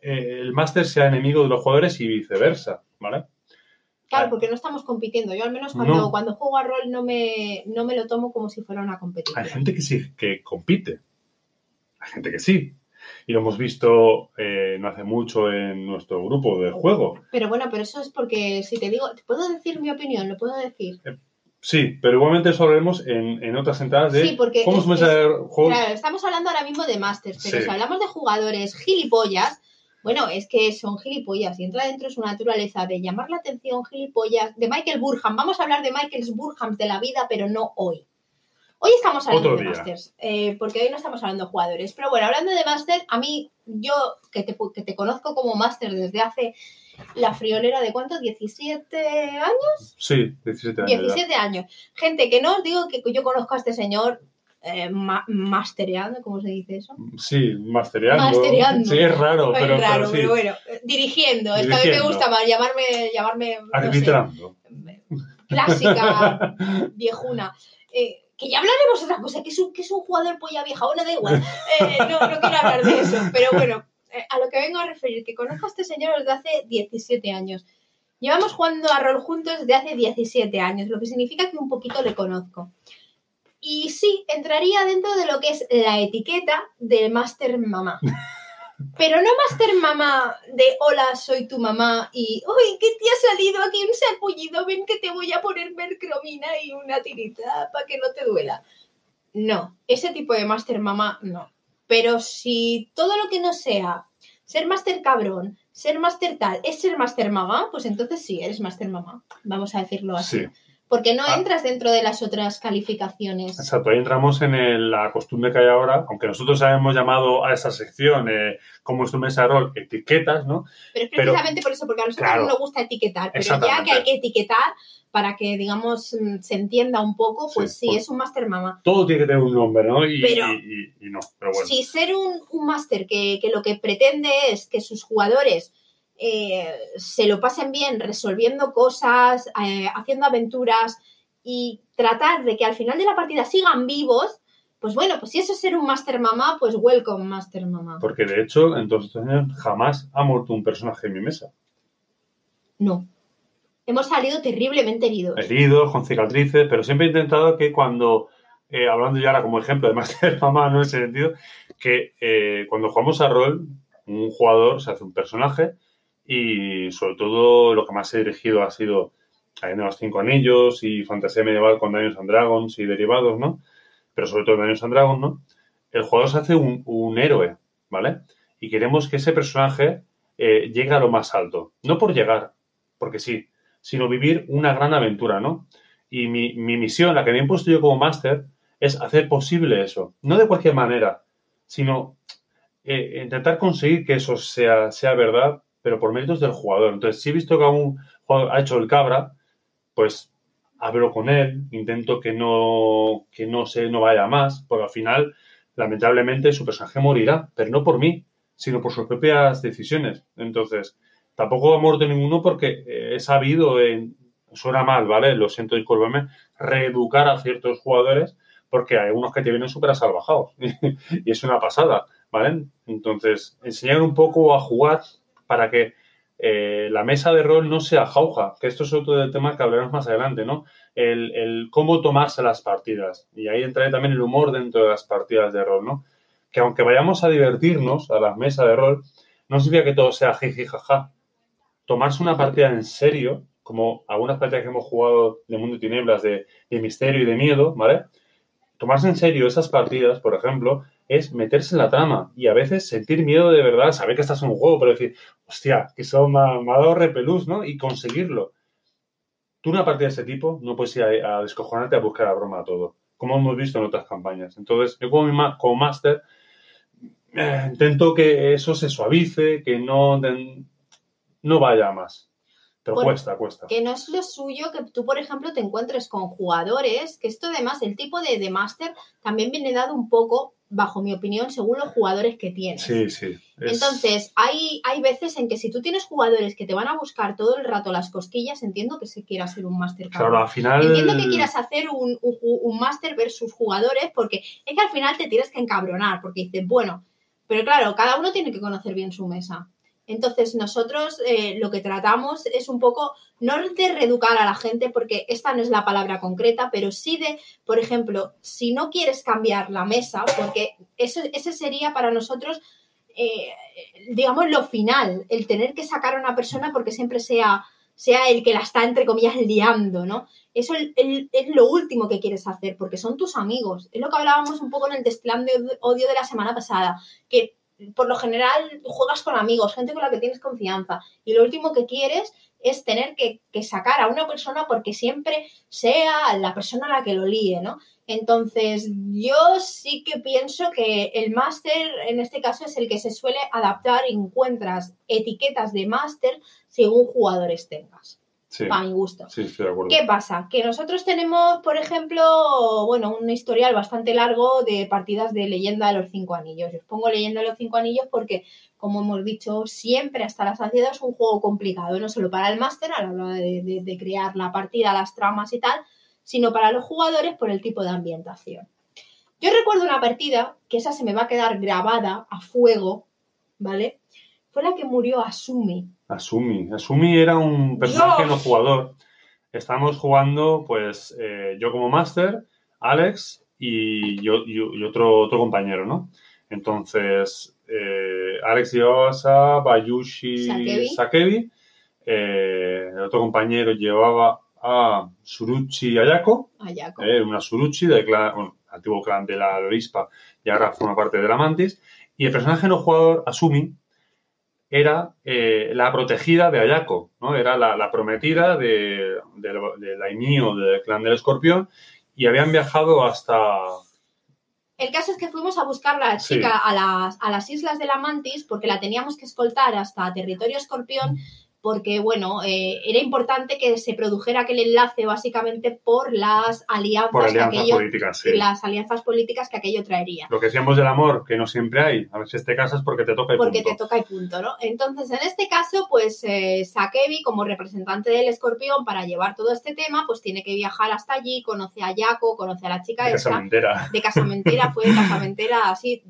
eh, el máster sea enemigo de los jugadores y viceversa, ¿vale? Claro, Ah. porque no estamos compitiendo. Yo al menos cuando, No. cuando juego a rol no me, no me lo tomo como si fuera una competición. Hay gente que sí, que compite. Hay gente que sí. Y lo hemos visto eh, no hace mucho en nuestro grupo de juego. Pero bueno, pero eso es porque si te digo, ¿te puedo decir mi opinión? ¿Lo puedo decir? Sí, pero igualmente eso lo haremos en, en otras entradas de Sí, porque cómo es- es. Claro, estamos hablando ahora mismo de Masters, pero Sí. si hablamos de jugadores gilipollas, bueno, es que son gilipollas y entra dentro de su naturaleza de llamar la atención, gilipollas, de Michael Burham. Vamos a hablar de Michael Burham de la vida, pero no hoy. Hoy estamos hablando Otro de. Masters, eh, porque hoy no estamos hablando de jugadores. Pero bueno, hablando de Masters, a mí, yo que te, que te conozco como Master desde hace la friolera de cuánto, 17 años. Sí, 17 años. ya. 17 años. Gente, que no os digo que yo conozco a este señor eh, ma- mastereando, ¿cómo se dice eso? Sí, mastereando. Mastereando. Sí, es raro, Es pero, raro, pero sí. pero bueno, eh, dirigiendo. Esta vez me Dirigiendo. gusta más llamarme, llamarme no sé, Arbitrando. clásica, viejuna. Eh, [LAUGHS] que ya hablaremos otra cosa, que es un, que es un jugador polla vieja, bueno, da igual. Eh, no, no quiero hablar de eso, pero bueno, eh, a lo que vengo a referir, que conozco a este señor desde hace 17 años. Llevamos jugando a rol juntos desde hace 17 años, lo que significa que un poquito le conozco. Y sí, entraría dentro de lo que es la etiqueta de Master Mamá. Pero no Master Mamá de hola, soy tu mamá y uy, ¿qué te ha salido aquí un sarpullido? Ven que te voy a poner mercromina y una tirita para que no te duela. No, ese tipo de Master Mamá no. Pero si todo lo que no sea ser Master cabrón, ser Master tal, es ser Master Mamá, pues entonces sí, eres Master Mamá. Vamos a decirlo así. Sí, Porque no Ah. entras dentro de las otras calificaciones. exacto. Ahí entramos en el- la costumbre que hay ahora, aunque nosotros habíamos llamado a esa sección, eh, como es tu mesa de rol, etiquetas, ¿no? Pero es Pero- precisamente por eso, porque a nosotros Claro. no nos gusta etiquetar, pero ya que hay que etiquetar para que, digamos, mm, se entienda un poco, pues Sí, sí, pues- es un máster mamá. Todo tiene que tener un nombre, ¿no? Y, Pero- y- y- y no, pero bueno. Si ser un, un máster que, que lo que pretende es que sus jugadores eh, se lo pasen bien resolviendo cosas, eh, haciendo aventuras y tratar de que al final de la partida sigan vivos, pues bueno, pues si eso es ser un máster mamá, pues welcome máster mamá. Porque de hecho, en todos estos años jamás ha muerto un personaje en mi mesa. No. Hemos salido terriblemente heridos. Heridos, con cicatrices, pero siempre he intentado que cuando, eh, hablando ya ahora como ejemplo de [LAUGHS] Master Mamá, no en ese sentido, que cuando jugamos a rol, un jugador se hace un personaje y sobre todo lo que más he dirigido ha sido de los Cinco Anillos y Fantasía Medieval con Dungeons and Dragons y derivados, ¿no? Pero sobre todo Dungeons and Dragons, ¿no? El jugador se hace un, un héroe, ¿vale? Y queremos que ese personaje eh, llegue a lo más alto. No por llegar, porque sí, sino vivir una gran aventura, ¿no? Y mi, mi misión, la que me he impuesto yo como máster, es hacer posible eso. No de cualquier manera, sino eh, intentar conseguir que eso sea, sea verdad, pero por méritos del jugador. Entonces, si he visto que un jugador ha hecho el cabra, pues hablo con él, intento que no, que no se no vaya más, porque al final, lamentablemente, su personaje morirá, pero no por mí, sino por sus propias decisiones. Entonces, tampoco ha muerto ninguno porque eh, he sabido, en, suena mal, ¿vale? Lo siento, discúlpeme, reeducar a ciertos jugadores porque hay unos que te vienen súper salvajados [LAUGHS] y es una pasada, ¿vale? Entonces, enseñar un poco a jugar para que eh, la mesa de rol no sea jauja, que esto es otro del tema que hablaremos más adelante, ¿no? El, el cómo tomarse las partidas. Y ahí entra también el humor dentro de las partidas de rol, ¿no? Que aunque vayamos a divertirnos a la mesa de rol, no significa que todo sea jiji jaja. Tomarse una partida en serio, como algunas partidas que hemos jugado de Mundo y Tinieblas, de, de misterio y de miedo, ¿vale? Tomarse en serio esas partidas, por ejemplo, es meterse en la trama y a veces sentir miedo de verdad, saber que estás en un juego, pero decir, hostia, que eso me ha, me ha dado repelús, ¿no? Y conseguirlo. Tú una partida de ese tipo no puedes ir a, a descojonarte a buscar la broma a todo, como hemos visto en otras campañas. Entonces, yo como, mi como máster eh, intento que eso se suavice, que no, no vaya a más. Pero Por- cuesta, cuesta. Que no es lo suyo que tú, por ejemplo, te encuentres con jugadores, que esto además, el tipo de, de máster también viene dado un poco bajo mi opinión, según los jugadores que tienes. Sí, sí. es- Entonces, hay, hay veces en que si tú tienes jugadores que te van a buscar todo el rato las cosquillas, entiendo que se quiera hacer un máster claro, al final. Entiendo que quieras hacer un, un, un máster versus jugadores, porque es que al final te tienes que encabronar, porque dices, bueno, pero claro, cada uno tiene que conocer bien su mesa. Entonces, nosotros eh, lo que tratamos es un poco, no de reeducar a la gente, porque esta no es la palabra concreta, pero sí de, por ejemplo, si no quieres cambiar la mesa, porque eso, ese sería para nosotros, eh, digamos, lo final, el tener que sacar a una persona porque siempre sea, sea el que la está, entre comillas, liando, ¿no? Eso el- es lo último que quieres hacer, porque son tus amigos. Es lo que hablábamos un poco en el desplán de odio de la semana pasada, que por lo general juegas con amigos, gente con la que tienes confianza, y lo último que quieres es tener que, sacar a una persona porque siempre sea la persona la que lo líe, ¿no? Entonces, yo sí que pienso que el máster, en este caso, es el que se suele adaptar encuentras etiquetas de máster según jugadores tengas, Sí, para mi gusto. sí, estoy de acuerdo. ¿Qué pasa? Que nosotros tenemos, por ejemplo, bueno, un historial bastante largo de partidas de leyenda de los cinco anillos. Yo os pongo leyenda de los cinco anillos porque, como hemos dicho, siempre hasta la saciedad es un juego complicado, no solo para el máster a la hora de, de- de crear la partida, las tramas y tal, sino para los jugadores por el tipo de ambientación. Yo recuerdo una partida, que esa se me va a quedar grabada a fuego, ¿vale? Fue la que murió Asumi. Asumi. Asumi era un personaje Dios. no jugador. Estábamos jugando, pues, eh, yo como máster, Alex y, yo, y- y otro, otro compañero, ¿no? Entonces, eh, Alex llevaba a Bayushi Sakebi. Sakebi. eh, el otro compañero llevaba a Suruchi Ayako, Ayako. eh, una Suruchi del clan, bueno, antiguo clan de la Avispa y ahora forma parte de la Mantis. Y el personaje no jugador, Asumi, era eh, la protegida de Ayako, ¿no? Era la, la prometida de, de, de Daimyo, del clan del escorpión, y habían viajado hasta... El caso es que fuimos a buscar a la Sí. chica a, las, a las islas de la Mantis porque la teníamos que escoltar hasta territorio escorpión porque, bueno, eh, era importante que se produjera aquel enlace básicamente por las alianzas, por que alianzas aquello, políticas, sí. las alianzas políticas que aquello traería. Lo que decíamos del amor, que no siempre hay. A veces te casas porque te toca y Porque punto. te toca y punto, ¿no? Entonces, en este caso, pues eh, Sakebi, como representante del escorpión, para llevar todo este tema, pues tiene que viajar hasta allí, conoce a Yako, conoce a la chica De esta, casamentera. de casamentera, fue de [LAUGHS] casamentera así,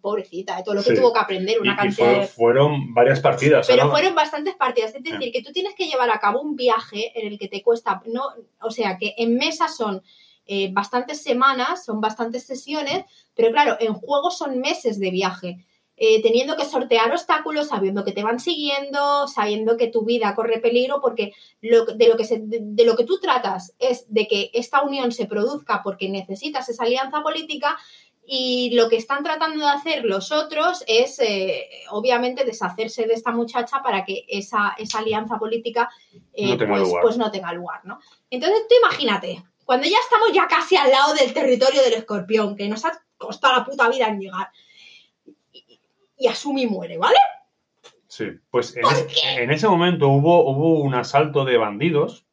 pobrecita, de todo lo que Sí. tuvo que aprender, una y cantidad fue- de fueron varias partidas. pero ¿no? fueron bastantes partidas. Es decir, que tú tienes que llevar a cabo un viaje en el que te cuesta, no, o sea, que en mesa son eh, bastantes semanas, son bastantes sesiones, pero claro, en juego son meses de viaje. eh, teniendo que sortear obstáculos, sabiendo que te van siguiendo, sabiendo que tu vida corre peligro, porque lo, de, lo que se- de, de lo que tú tratas es de que esta unión se produzca porque necesitas esa alianza política y lo que están tratando de hacer los otros es, eh, obviamente, deshacerse de esta muchacha para que esa, esa alianza política eh, No tenga pues, lugar. pues no tenga lugar, ¿no? Entonces tú imagínate, cuando ya estamos ya casi al lado del territorio del escorpión, que nos ha costado la puta vida en llegar, y, y Asumi muere, ¿vale? Sí, pues en, en ese momento hubo, hubo un asalto de bandidos.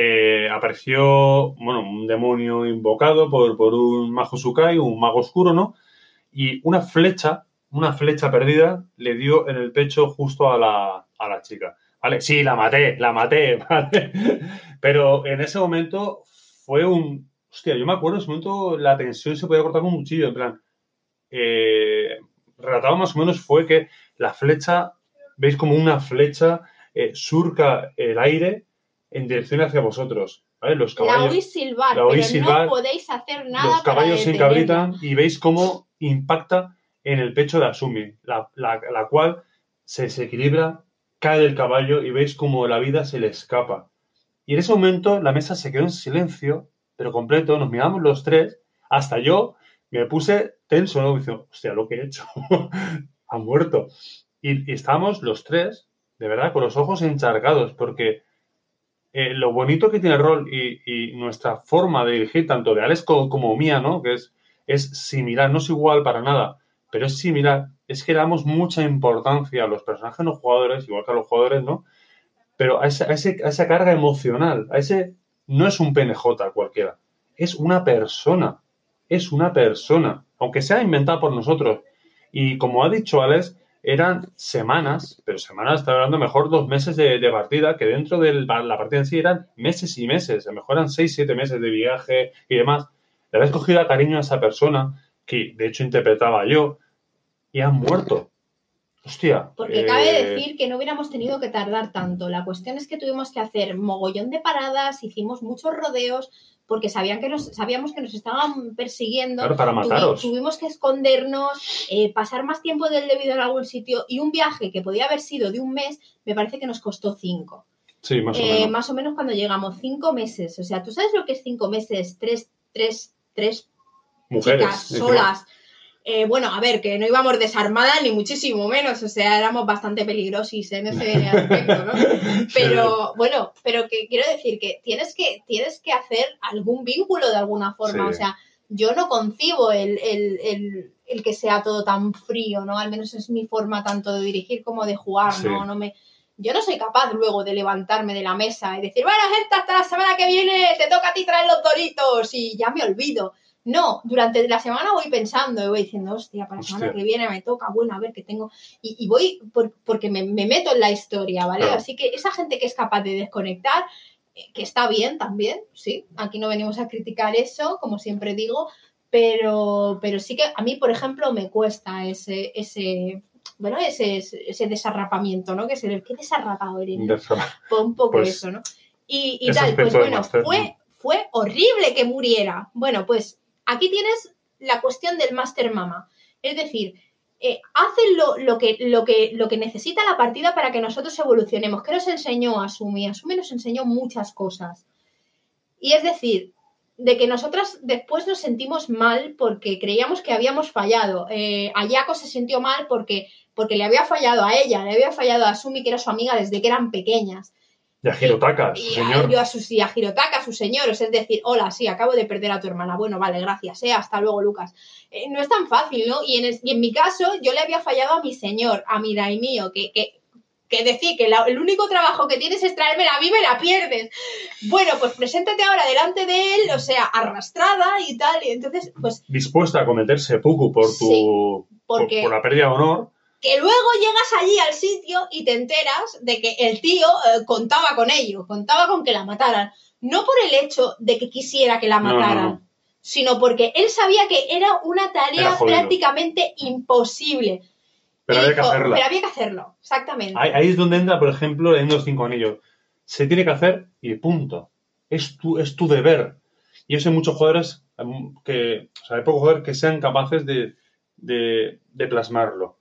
Eh, apareció, bueno, un demonio invocado por, por un mago Sukai, un mago oscuro, ¿no? Y una flecha, una flecha perdida, le dio en el pecho justo a la, a la chica. ¿Vale? Sí, la maté, la maté, [LAUGHS] ¿vale? Pero en ese momento fue un... Hostia, yo me acuerdo, en ese momento la tensión se podía cortar con un cuchillo, en plan... Eh, relatado más o menos fue que la flecha, veis como una flecha eh, surca el aire en dirección hacia vosotros. ¿vale? Los La caballos, oís silbar, la oís pero silbar, no podéis hacer nada los caballos se encabritan y veis cómo impacta en el pecho de Asumi, la, la- la cual se desequilibra, cae del caballo y veis cómo la vida se le escapa. Y en ese momento la mesa se quedó en silencio, pero completo, nos miramos los tres, hasta yo me puse tenso, ¿no? Diciendo, hostia, lo que he hecho, [LAUGHS] ha muerto. Y, y estábamos los tres, de verdad, con los ojos encharcados, porque eh, lo bonito que tiene el rol y, nuestra forma de dirigir, tanto de Alex co- como, mía, ¿no? Que es, es similar, no es igual para nada, pero es similar. Es que damos mucha importancia a los personajes no jugadores, igual que a los jugadores, ¿no? Pero a, ese- a ese- a esa carga emocional, a ese. No es un PNJ cualquiera, es una persona. Es una persona. aunque sea inventada por nosotros. Y como ha dicho Alex, eran semanas, pero semanas, está hablando mejor dos meses de, de partida, que dentro de la partida en sí eran meses y meses, a mejor eran seis, siete meses de viaje y demás. Le habéis cogido cariño a esa persona, que de hecho interpretaba yo, y han muerto. Hostia. Porque cabe eh, decir que no hubiéramos tenido que tardar tanto. La cuestión es que tuvimos que hacer mogollón de paradas, hicimos muchos rodeos, porque sabían que nos, sabíamos que nos estaban persiguiendo. Claro, para Tuvi- mataros. tuvimos que escondernos, eh, pasar más tiempo del debido en algún sitio y un viaje que podía haber sido de un mes, me parece que nos costó cinco. Sí, más o Eh, menos. más o menos cuando llegamos, cinco meses. O sea, ¿tú sabes lo que es cinco meses? Tres, tres, tres Mujeres. chicas encima. Eh, bueno, a ver, que no íbamos desarmadas ni muchísimo menos, o sea, éramos bastante peligrosis en ese [LAUGHS] aspecto, ¿no? Pero bueno, pero que quiero decir que tienes que, tienes que hacer algún vínculo de alguna forma, Sí. o sea, yo no concibo el, el, el, el que sea todo tan frío, ¿no? Al menos es mi forma tanto de dirigir como de jugar, Sí. ¿no? no me, yo no soy capaz luego de levantarme de la mesa y decir, bueno, gente, hasta la semana que viene te toca a ti traer los doritos y ya me olvido. No, durante la semana voy pensando y voy diciendo, hostia, para la semana que viene me toca, bueno, a ver qué tengo. Y, y voy por- porque me, me meto en la historia, ¿vale? Claro. Así que esa gente que es capaz de desconectar, eh, que está bien también, sí, aquí no venimos a criticar eso, como siempre digo, pero, pero sí que a mí, por ejemplo, me cuesta ese, ese bueno, ese, ese desarrapamiento, ¿no? Que es el, qué desarrapado eres, Fue un poco Pues, eso, ¿no? Y, y tal, pues bueno, fue, fue horrible que muriera. Bueno, pues aquí tienes la cuestión del Master Mama. Es decir, eh, hace lo, lo, que, lo, que, lo que necesita la partida para que nosotros evolucionemos. ¿Qué nos enseñó Asumi? Asumi nos enseñó muchas cosas. Y es decir, de que nosotras después nos sentimos mal porque creíamos que habíamos fallado. Eh, Ayako se sintió mal porque, porque le había fallado a ella, le había fallado a Asumi, que era su amiga desde que eran pequeñas. Y a Hirotaka, su Y señor. a, yo a, sus, y a Hirotaka, a sus señores, es decir, hola, sí, acabo de perder a tu hermana. Bueno, vale, gracias, eh, hasta luego, Lucas. Eh, no es tan fácil, ¿no? Y en, es- y en mi caso, yo le había fallado a mi señor, a mi daimío, que, que, que decir que la- el único trabajo que tienes es traérmela a mí, me la pierdes. Bueno, pues preséntate ahora delante de él, o sea, arrastrada y tal, y entonces, pues, Dispuesta a cometer seppuku por tu. por, porque por la pérdida de honor. Que luego llegas allí al sitio y te enteras de que el tío eh, contaba con ello, contaba con que la mataran. No por el hecho de que quisiera que la No, no, mataran, no. sino porque él sabía que era una tarea prácticamente imposible. Pero Y había que hacerla. Pero había que hacerlo, exactamente. Ahí, ahí es donde entra, por ejemplo, en los cinco anillos. Se tiene que hacer y punto. Es tu, es tu deber. Y yo sé muchos jugadores em, que, o sea, hay pocos jugadores que sean capaces de, de, de plasmarlo.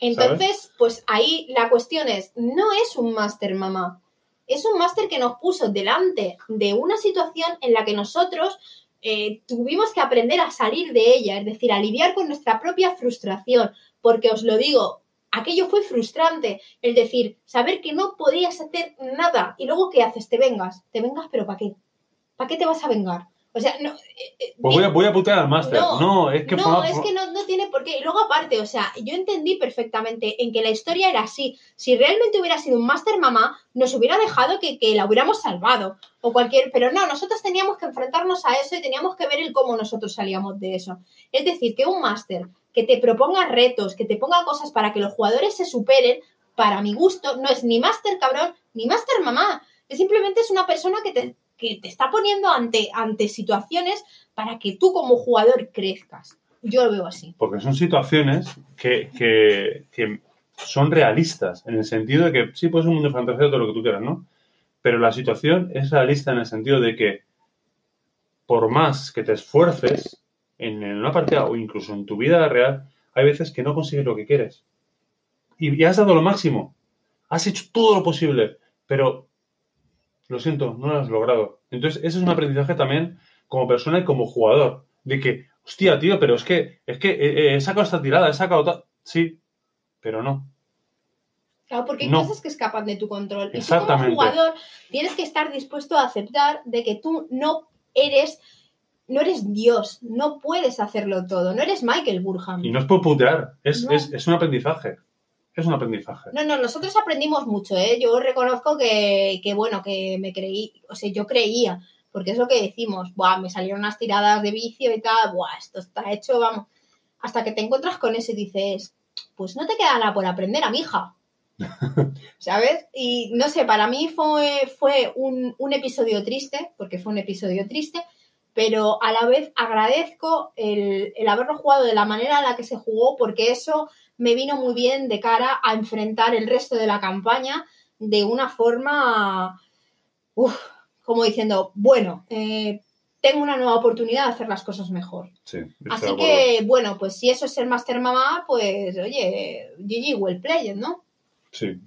Entonces, pues ahí la cuestión es, no es un máster, mamá. Es un máster que nos puso delante de una situación en la que nosotros eh, tuvimos que aprender a salir de ella, es decir, a con nuestra propia frustración, porque os lo digo, aquello fue frustrante, el decir, saber que no podías hacer nada y luego ¿qué haces? Te vengas, te vengas, pero ¿para qué? ¿Para qué te vas a vengar? O sea, no, eh, eh, Pues voy a, voy a putear al máster. No, No, es que no, forma- es que no, no tiene por qué. Y luego aparte, o sea, yo entendí perfectamente en que la historia era así. Si realmente hubiera sido un máster mamá, nos hubiera dejado que, que la hubiéramos salvado. O cualquier. Pero no, nosotros teníamos que enfrentarnos a eso y teníamos que ver el cómo nosotros salíamos de eso. Es decir, que un máster que te proponga retos, que te ponga cosas para que los jugadores se superen, para mi gusto, no es ni máster cabrón, ni máster mamá. Es simplemente es una persona que te, que te está poniendo ante, ante situaciones para que tú como jugador crezcas. Yo lo veo así. Porque son situaciones que, que- son realistas, en el sentido de que sí, puede ser un mundo fantasía, todo lo que tú quieras, ¿no? Pero la situación es realista en el sentido de que por más que te esfuerces en, una partida o incluso en tu vida real, hay veces que no consigues lo que quieres. Y has dado lo máximo. Has hecho todo lo posible, pero lo siento, no lo has logrado. Entonces, ese es un aprendizaje también como persona y como jugador. De que, hostia, tío, pero es que, es que eh, eh, he sacado esta tirada, he sacado tal. Sí, pero no. Claro, porque hay No. cosas que escapan de tu control. Y tú Exactamente. como jugador tienes que estar dispuesto a aceptar de que tú no eres, no eres Dios, no puedes hacerlo todo, no eres Michael Burham. Y no es por putear, es, No. es, es un aprendizaje. Es un aprendizaje. No, no, nosotros aprendimos mucho, ¿eh? Yo reconozco que, que, bueno, que me creí, o sea, yo creía, porque es lo que decimos, buah, me salieron unas tiradas de vicio y tal, buah, esto está hecho, vamos. hasta que te encuentras con eso y dices, pues no te queda nada por aprender, a mi hija. ¿Sabes? Y no sé, para mí fue, fue un, un episodio triste, porque fue un episodio triste, pero a la vez agradezco el, el, haberlo jugado de la manera en la que se jugó, porque eso me vino muy bien de cara a enfrentar el resto de la campaña de una forma, uf, como diciendo, bueno, eh, tengo una nueva oportunidad de hacer las cosas mejor. Sí, Así que, bueno, pues si eso es ser Master Mamá, pues oye, GG, well played, ¿no? Sí,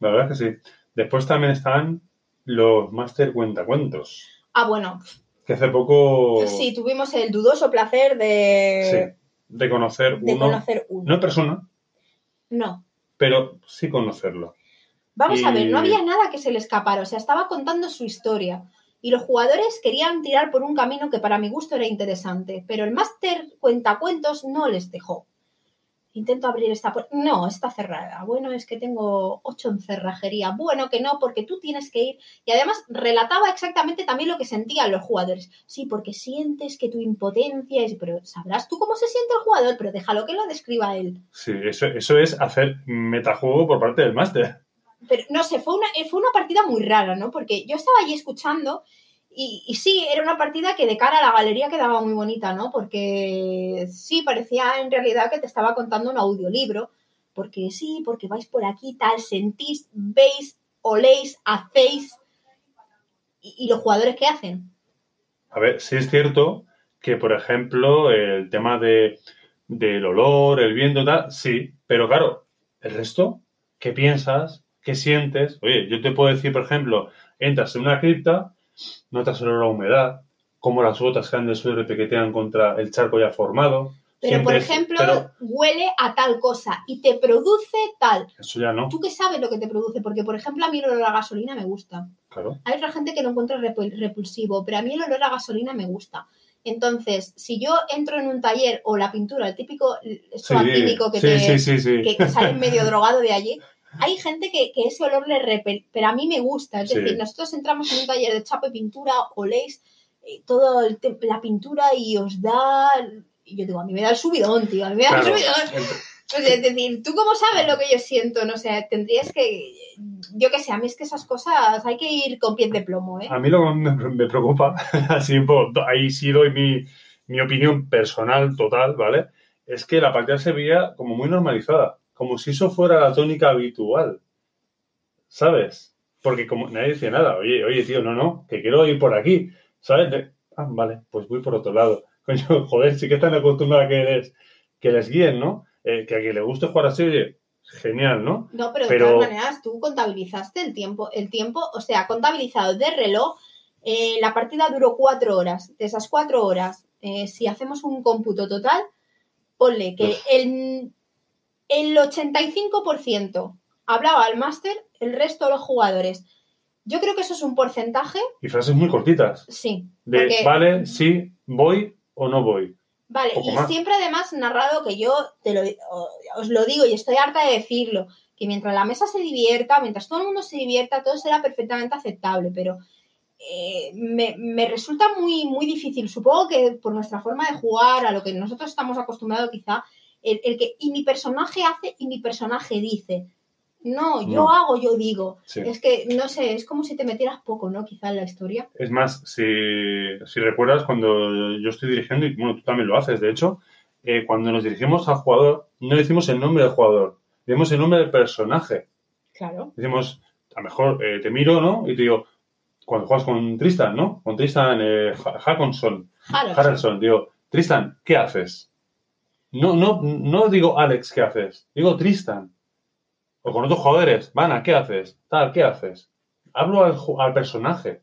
la verdad es que sí. Después también están los Master Cuentacuentos. Ah, bueno. Que hace poco. Sí, tuvimos el dudoso placer de. Sí, de conocer de uno. conocer uno. No en persona, No. pero sí conocerlo. Vamos Y- a ver, no había nada que se le escapara, o sea, estaba contando su historia. Y los jugadores querían tirar por un camino que para mi gusto era interesante, pero el máster cuentacuentos no les dejó. Intento abrir esta puerta. No, está cerrada. Bueno, es que tengo ocho en cerrajería. Bueno, que no, porque tú tienes que ir. Y además relataba exactamente también lo que sentían los jugadores. Sí, porque sientes que tu impotencia es. Pero sabrás tú cómo se siente el jugador, pero déjalo que lo describa él. Sí, eso, eso es hacer metajuego por parte del máster. pero no sé, fue una, fue una partida muy rara, ¿no? Porque yo estaba allí escuchando y, sí, era una partida que de cara a la galería quedaba muy bonita, ¿no? Porque sí, parecía en realidad que te estaba contando un audiolibro, porque sí, porque vais por aquí, tal, sentís, veis, oléis, hacéis. ¿Y, y los jugadores qué hacen? A ver, sí es cierto que, por ejemplo, el tema de, del olor, el viento, tal, sí, pero claro, el resto, ¿qué piensas? ¿Qué sientes? Oye, yo te puedo decir, por ejemplo, entras en una cripta, notas el olor a humedad, cómo las gotas caen del suelo y pequetean contra el charco ya formado. Pero, por ejemplo, pero huele a tal cosa y te produce tal. eso ya no, ¿Tú qué sabes lo que te produce? Porque, por ejemplo, a mí el olor a gasolina me gusta. claro. Hay otra gente que lo encuentra repul- repulsivo, pero a mí el olor a gasolina me gusta. Entonces, si yo entro en un taller o la pintura, el típico típico que, sí, te, sí, sí, sí. que, que sale medio drogado de allí, [LAUGHS] hay gente que, que ese olor le repele, pero a mí me gusta. Es Sí. decir, nosotros entramos en un taller de chapa y pintura, oléis eh, te- la pintura y os da... Y yo digo, a mí me da el subidón, tío, a mí me da Claro, el [LAUGHS] subidón. Pues, es decir, ¿tú cómo sabes lo que yo siento? No sé, tendrías que... Yo qué sé, a mí es que esas cosas hay que ir con pies de plomo, ¿eh? A mí lo que me, me preocupa, [LAUGHS] así poco, ahí sí doy mi, mi opinión personal total, ¿vale? Es que la partida se veía como muy normalizada, como si eso fuera la tónica habitual, ¿sabes? Porque como nadie decía nada, oye, oye, tío, no, no, que quiero ir por aquí, ¿sabes? De- ah, vale, pues voy por otro lado. [LAUGHS] Coño, joder, sí que están acostumbrados a que les, que les guíen, ¿no? Eh, que a quien le guste jugar así, oye, genial, ¿no? No, pero, Pero- de todas maneras, tú contabilizaste el tiempo, el tiempo, o sea, contabilizado de reloj, eh, la partida duró cuatro horas. De esas cuatro horas, eh, si hacemos un cómputo total, ponle que el, el 85% hablaba al máster, el resto los jugadores. Yo creo que eso es un porcentaje, Y frases muy cortitas, sí. de, porque- vale, sí, voy o no voy. Vale, y más. siempre además narrado que yo te lo, os lo digo y estoy harta de decirlo, que mientras la mesa se divierta, mientras todo el mundo se divierta, todo será perfectamente aceptable, pero eh, me, me resulta muy, muy difícil, supongo que por nuestra forma de jugar, a lo que nosotros estamos acostumbrados quizá, el, el que y mi personaje hace y mi personaje dice. No, yo No. hago, yo digo. Sí. Es que, no sé, es como si te metieras poco, ¿no? Quizá en la historia. Es más, si, si recuerdas, cuando yo estoy dirigiendo, y bueno, tú también lo haces, de hecho, eh, cuando nos dirigimos al jugador, no decimos el nombre del jugador, decimos el nombre del personaje. Claro. Decimos, a lo mejor eh, te miro, ¿no? Y te digo, cuando juegas con Tristan, ¿no? Con Tristan eh, Ha- Hackinson, Harrelson. Harrelson, digo, Tristan, ¿qué haces? No, no, no digo Alex, ¿qué haces? Digo Tristan. O con otros jugadores, Vana, ¿qué haces? Tal, ¿qué haces? Hablo al, personaje.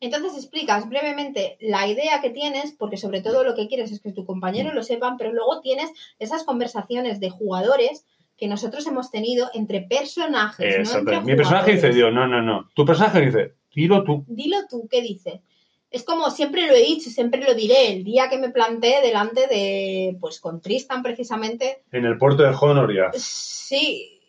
Entonces explicas brevemente la idea que tienes, porque sobre todo lo que quieres es que tu compañero lo sepan, pero luego tienes esas conversaciones de jugadores que nosotros hemos tenido entre personajes, no Exacto. entre Mi personaje dice. Dios, no, no, no. Tu personaje dice, dilo tú. Dilo tú, ¿qué dice? Es como siempre lo he dicho, siempre lo diré, el día que me planteé delante de, pues con Tristan precisamente, En el puerto de Honoria. sí,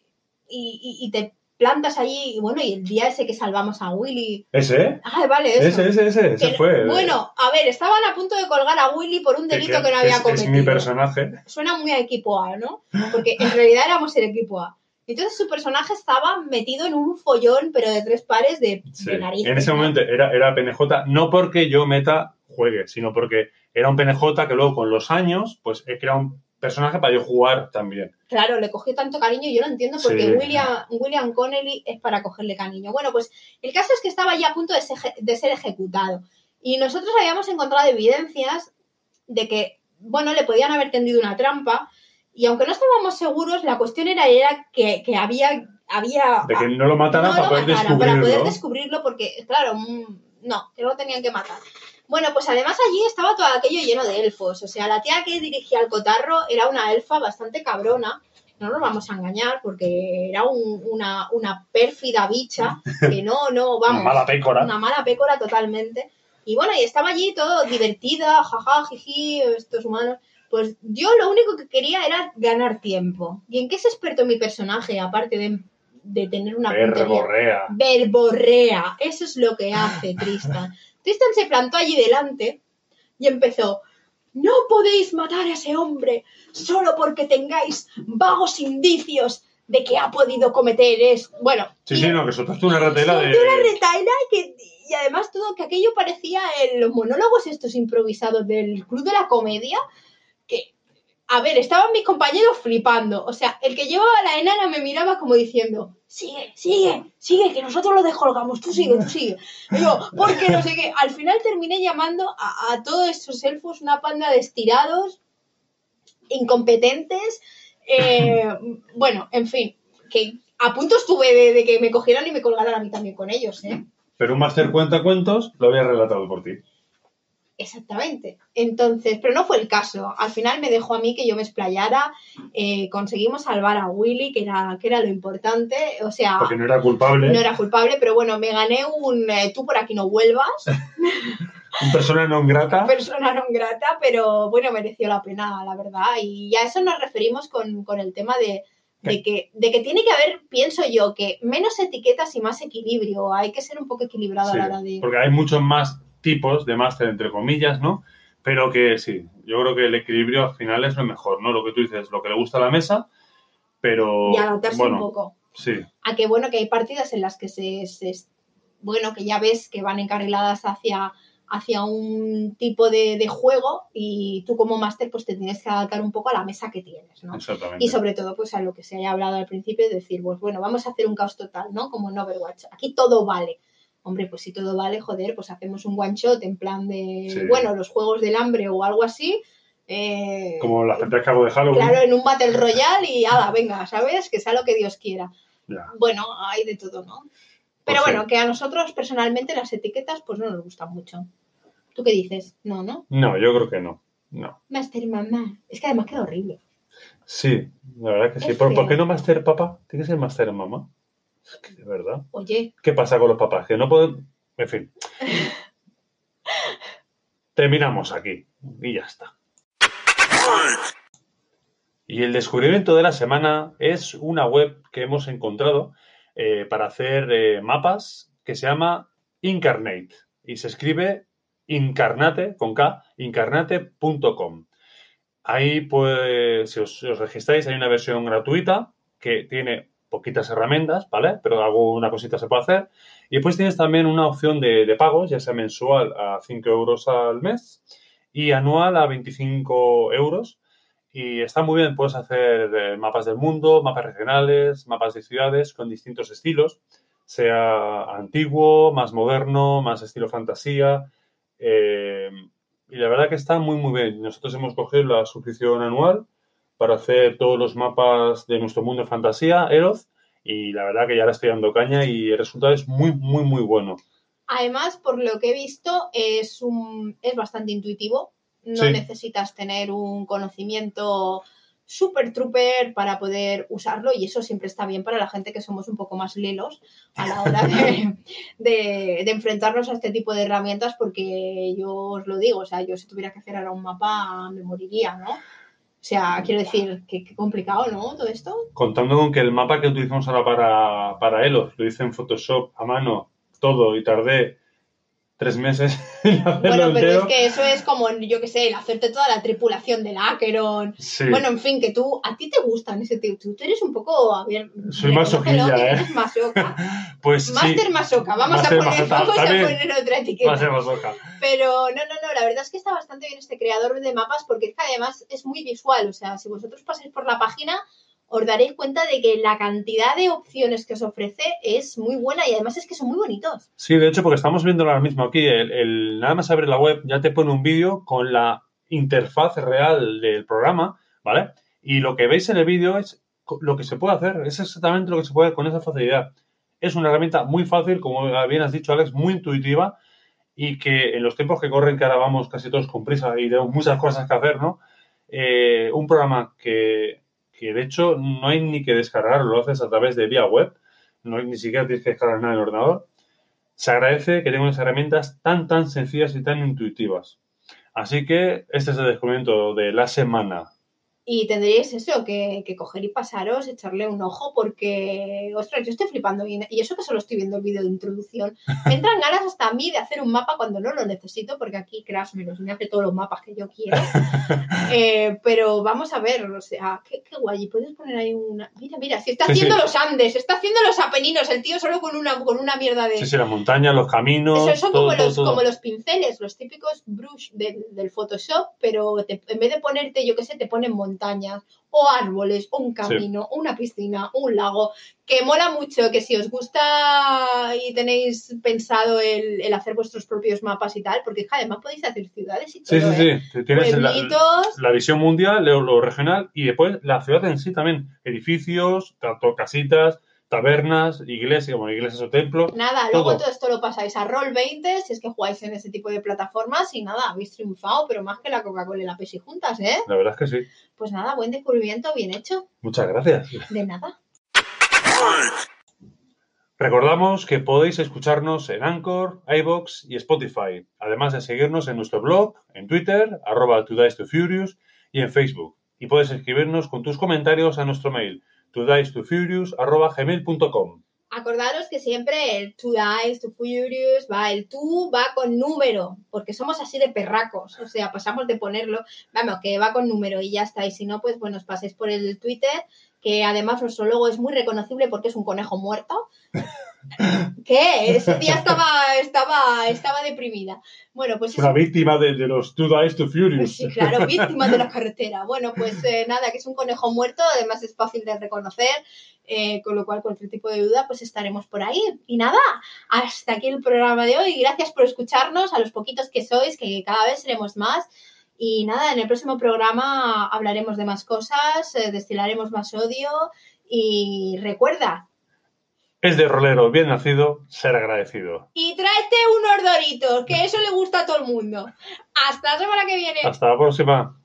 y, y- y te plantas allí, y bueno, y el día ese que salvamos a Willy. ¿Ese? Ah, vale, eso. Ese, ese, ese, ese Que- fue. Bueno, a ver, estaban a punto de colgar a Willy por un Que- delito que, que no había es, cometido. es mi personaje. Suena muy a equipo A, ¿no? Porque en realidad éramos el equipo A. Entonces su personaje estaba metido en un follón, pero de tres pares de, Sí. de narices. En ese momento era, era PNJ, no porque yo meta juegue, sino porque era un PNJ que luego con los años, pues he creado un personaje para yo jugar también. Claro, le cogió tanto cariño y yo lo entiendo porque Sí. William, William Connelly es para cogerle cariño. Bueno, pues el caso es que estaba ya a punto de ser, de ser ejecutado. Y nosotros habíamos encontrado evidencias de que, bueno, le podían haber tendido una trampa. Y aunque no estábamos seguros, la cuestión era, era que, que había, había De que no lo mataran no para poder mataran, descubrirlo. para poder descubrirlo, porque, claro, mm, no, que lo tenían que matar. Bueno, pues además allí estaba todo aquello lleno de elfos. O sea, la tía que dirigía el cotarro era una elfa bastante cabrona. No nos vamos a engañar, porque era un- una, una pérfida bicha que no, no, [LAUGHS] vamos. Una mala pécora. Una mala pécora totalmente. Y bueno, y estaba allí todo divertida, jaja, jiji, estos humanos. Pues yo lo único que quería era ganar tiempo. ¿Y en qué es experto mi personaje, aparte de, de tener una puntería? Verborrea. Verborrea. Eso es lo que hace Tristan. [LAUGHS] Tristan se plantó allí delante y empezó. No podéis matar a ese hombre solo porque tengáis vagos indicios de que ha podido cometer es Bueno, Sí, y- sí, no, que soltaste una ratela de... una retaila y, que, y además todo que aquello parecía en los monólogos estos improvisados del Club de la Comedia, a ver, estaban mis compañeros flipando. O sea, el que llevaba a la enana me miraba como diciendo, sigue, sigue, sigue, que nosotros lo descolgamos, tú sigue, tú sigue. Y yo, porque no sé qué. Al final terminé llamando a, a todos estos elfos una panda de estirados, incompetentes, eh, [LAUGHS] bueno, en fin, que a punto estuve de, de que me cogieran y me colgaran a mí también con ellos, ¿eh? Pero un máster cuenta cuentos lo había relatado por ti. Exactamente. Entonces, pero no fue el caso. Al final me dejó a mí que yo me explayara. eh, conseguimos salvar a Willy, que era, que era lo importante. O sea, Porque no era culpable. no era culpable, pero bueno, me gané un eh, tú por aquí no vuelvas, [LAUGHS] Un persona non grata. persona no grata, pero bueno, mereció la pena, la verdad. Y a eso nos referimos con, con el tema de, de que, de que tiene que haber, pienso yo, que menos etiquetas y más equilibrio. Hay que ser un poco equilibrado Sí, a la hora de. porque hay muchos más tipos de máster, entre comillas, ¿no? Pero que sí, yo creo que el equilibrio al final es lo mejor, ¿no? Lo que tú dices, lo que le gusta a la mesa, pero... Y adaptarse bueno, un poco. Sí, a que bueno que hay partidas en las que se, se- bueno que ya ves que van encarriladas hacia hacia un tipo de, de juego y tú como máster pues te tienes que adaptar un poco a la mesa que tienes, ¿no? exactamente. Y sobre todo pues a lo que se haya hablado al principio de decir, pues bueno, vamos a hacer un caos total, ¿no? Como en Overwatch. Aquí todo vale. Hombre, pues si todo vale, joder, pues hacemos un one shot en plan de, Sí. bueno, los juegos del hambre o algo así. eh, Como las centrales que hago de Halloween. Claro, en un Battle Royale y ala, venga, ¿sabes? Que sea lo que Dios quiera. Ya. Bueno, hay de todo, ¿no? Pero Pues sí. bueno, que a nosotros personalmente las etiquetas pues no nos gustan mucho. ¿Tú qué dices? No, ¿no? No, yo creo que no. No. Master mamá. Es que además queda horrible. Sí, la verdad que sí. ¿Por, por qué no máster papá? Tiene que ser máster mamá. De verdad. Oye, ¿Qué pasa con los papás? Que no pueden... En fin. [LAUGHS] Terminamos aquí. Y ya está. Y el descubrimiento de la semana es una web que hemos encontrado eh, para hacer eh, mapas que se llama Incarnate. Y se escribe incarnate, con K, incarnate.com. Ahí, pues, si os, si os registráis, hay una versión gratuita que tiene poquitas herramientas, ¿vale? Pero alguna cosita se puede hacer. Y después tienes también una opción de, pagos, ya sea mensual a 5 euros al mes y anual a 25 euros. Y está muy bien, puedes hacer eh, mapas del mundo, mapas regionales, mapas de ciudades con distintos estilos, sea antiguo, más moderno, más estilo fantasía. eh, y la verdad que está muy, muy bien. Nosotros hemos cogido la suscripción anual para hacer todos los mapas de nuestro mundo de fantasía, Eroth, y la verdad que ya le estoy dando caña y el resultado es muy, muy, muy bueno. además, por lo que he visto, es, un, es bastante intuitivo. No Sí. necesitas tener un conocimiento super trooper para poder usarlo y eso siempre está bien para la gente que somos un poco más lelos a la hora de, [LAUGHS] de- de enfrentarnos a este tipo de herramientas porque yo os lo digo, o sea, yo si tuviera que hacer ahora un mapa me moriría, ¿no? O sea, quiero decir, que, que complicado, ¿no? Todo esto. Contando con que el mapa que utilizamos ahora para, para Elos lo hice en Photoshop a mano, todo, y tardé tres meses [LAUGHS] hacerlo Bueno, pero entero. es que eso es como, yo qué sé, el hacerte toda la tripulación del Acheron. Sí. Bueno, en fin, que tú, a ti te gustan ese tipo. Tú, eres un poco, a ver, Soy masoquilla, ¿eh? eres masoca. [LAUGHS] pues sí, Master masoca, vamos, a, poner, masoca, vamos a poner otra etiqueta. loca. Pero no, no, no, la verdad es que está bastante bien este creador de mapas porque es que además es muy visual. O sea, si vosotros pasáis por la página, os daréis cuenta de que la cantidad de opciones que os ofrece es muy buena y además es que son muy bonitos. Sí, de hecho, porque estamos viendo ahora mismo aquí, el, nada más abrir la web ya te pone un vídeo con la interfaz real del programa, ¿vale? Y lo que veis en el vídeo es lo que se puede hacer, es exactamente lo que se puede con esa facilidad. Es una herramienta muy fácil, como bien has dicho, Alex, muy intuitiva y que en los tiempos que corren, que ahora vamos casi todos con prisa y tenemos muchas cosas que hacer, ¿no? Eh, un programa que, que de hecho no hay ni que descargarlo, lo haces a través de vía web, no ni siquiera tienes que descargar nada en el ordenador. Se agradece que tengan unas herramientas tan, tan sencillas y tan intuitivas. Así que este es el descubrimiento de la semana. Y tendríais eso, que, que coger y pasaros, echarle un ojo, porque, ostras, yo estoy flipando. Y, y eso que solo estoy viendo el vídeo de introducción. [LAUGHS] Me entran ganas hasta a mí de hacer un mapa cuando no lo necesito, porque aquí Crash me los me hace todos los mapas que yo quiero. [LAUGHS] Eh, pero vamos a ver, o sea, qué, qué guay. Y puedes poner ahí una. Mira, mira, si está Sí, haciendo sí. los Andes, está haciendo los Apeninos, el tío solo con una, con una mierda de. Sí, sí, las montañas, los caminos, Eso son todo, como, todo, los, todo. como los pinceles, los típicos brush del, del Photoshop, pero te- en vez de ponerte, yo qué sé, te ponen montañas o árboles o un camino o una piscina o un lago, que mola mucho, que si os gusta y tenéis pensado el, el hacer vuestros propios mapas y tal, porque además podéis hacer ciudades y todo, Sí, sí, ¿eh? sí. Tienes la visión mundial, lo, lo regional y después la ciudad en sí también. Edificios, tanto casitas, tabernas, iglesias, como iglesias o templos. Nada, luego todo. esto lo pasáis a Roll20 si es que jugáis en ese tipo de plataformas y nada, habéis triunfado, pero más que la Coca-Cola y la Pepsi juntas, ¿eh? La verdad es que sí. Pues nada, buen descubrimiento, bien hecho. Muchas gracias. De nada. Recordamos que podéis escucharnos en Anchor, iBox y Spotify, además de seguirnos en nuestro blog, en Twitter, arroba to Furious y en Facebook. Y puedes escribirnos con tus comentarios a nuestro mail, todicetofurious arroba gmail.com. Acordaros que siempre el to dice, to furious, va, el tú va con número, porque somos así de perracos, o sea, pasamos de ponerlo, vamos, que va con número y ya está, y si no, pues bueno, os paséis por el Twitter, que además nuestro logo es muy reconocible porque es un conejo muerto. [LAUGHS] ¿Qué? Ese día estaba, estaba, estaba deprimida. Bueno, pues Es una víctima de, de los To Dice to Furious. Sí, claro, víctima de la carretera. Bueno, pues eh, nada, que es un conejo muerto, además es fácil de reconocer, eh, con lo cual cualquier tipo de duda, pues estaremos por ahí. Y nada, hasta aquí el programa de hoy. Gracias por escucharnos, a los poquitos que sois, que cada vez seremos más. Y nada, en el próximo programa hablaremos de más cosas, eh, destilaremos más odio y recuerda, Es de rolero bien nacido ser agradecido. y tráete unos doritos, que [LAUGHS] eso le gusta a todo el mundo. Hasta la semana que viene. Hasta la próxima.